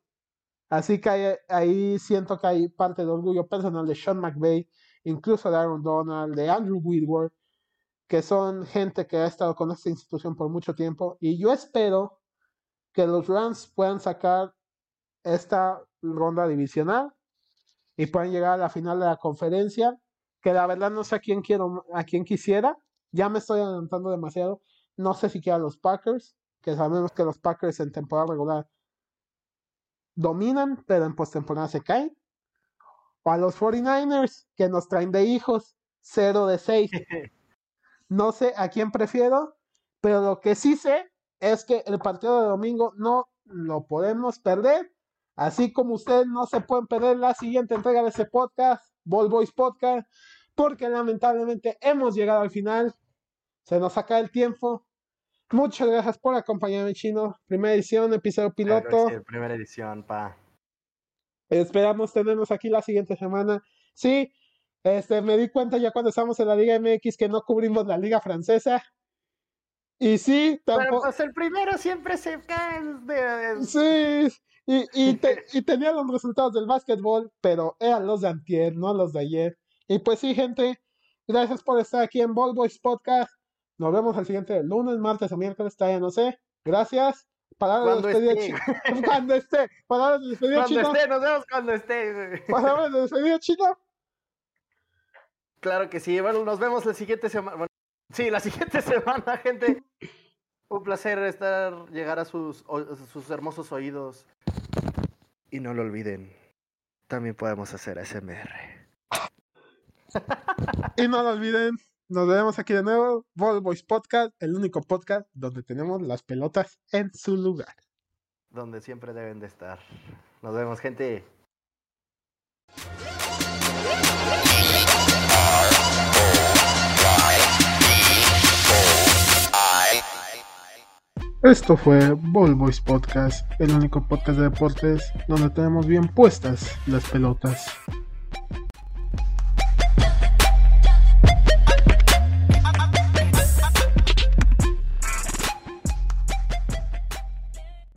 Así que ahí, siento que hay parte de orgullo personal de Sean McVay, incluso de Aaron Donald, de Andrew Whitworth, que son gente que ha estado con esta institución por mucho tiempo. Y yo espero que los Rams puedan sacar esta ronda divisional y puedan llegar a la final de la conferencia, que la verdad no sé a quién quiero, a quién quisiera. Ya me estoy adelantando demasiado. No sé si quiero a los Packers, que sabemos que los Packers en temporada regular dominan, pero en postemporada se caen. O a los 49ers, que nos traen de hijos 0 de 6. No sé a quién prefiero, pero lo que sí sé es que el partido de domingo no lo podemos perder. Así como ustedes no se pueden perder la siguiente entrega de ese podcast, Ball Boys Podcast, porque lamentablemente hemos llegado al final. Se nos acaba el tiempo. Muchas gracias por acompañarme, Chino. Primera edición, episodio piloto. Sí, primera edición, pa. Esperamos tenernos aquí la siguiente semana. Sí, este, me di cuenta ya cuando estábamos en la Liga MX que no cubrimos la Liga Francesa. Y sí, tampoco. Pero pues el primero siempre se cae. De... Sí, y, y, y tenía los resultados del básquetbol, pero eran los de antier, no los de ayer. Y pues sí, gente, gracias por estar aquí en Ball Boys Podcast. Nos vemos al siguiente lunes, martes o miércoles, todavía no sé. Gracias. Palabras de despedida, chino. cuando esté. Palabras de despedida, cuando Cuando esté, nos vemos cuando esté. Palabras de despedida, chino. Claro que sí. Bueno, nos vemos la siguiente semana. Bueno, sí, la siguiente semana, gente. Un placer estar, llegar a sus, sus hermosos oídos. Y no lo olviden, también podemos hacer ASMR. y no lo olviden, nos vemos aquí de nuevo. Ball Boys Podcast, el único podcast donde tenemos las pelotas en su lugar. Donde siempre deben de estar. Nos vemos, gente. Esto fue Ball Boys Podcast, el único podcast de deportes donde tenemos bien puestas las pelotas.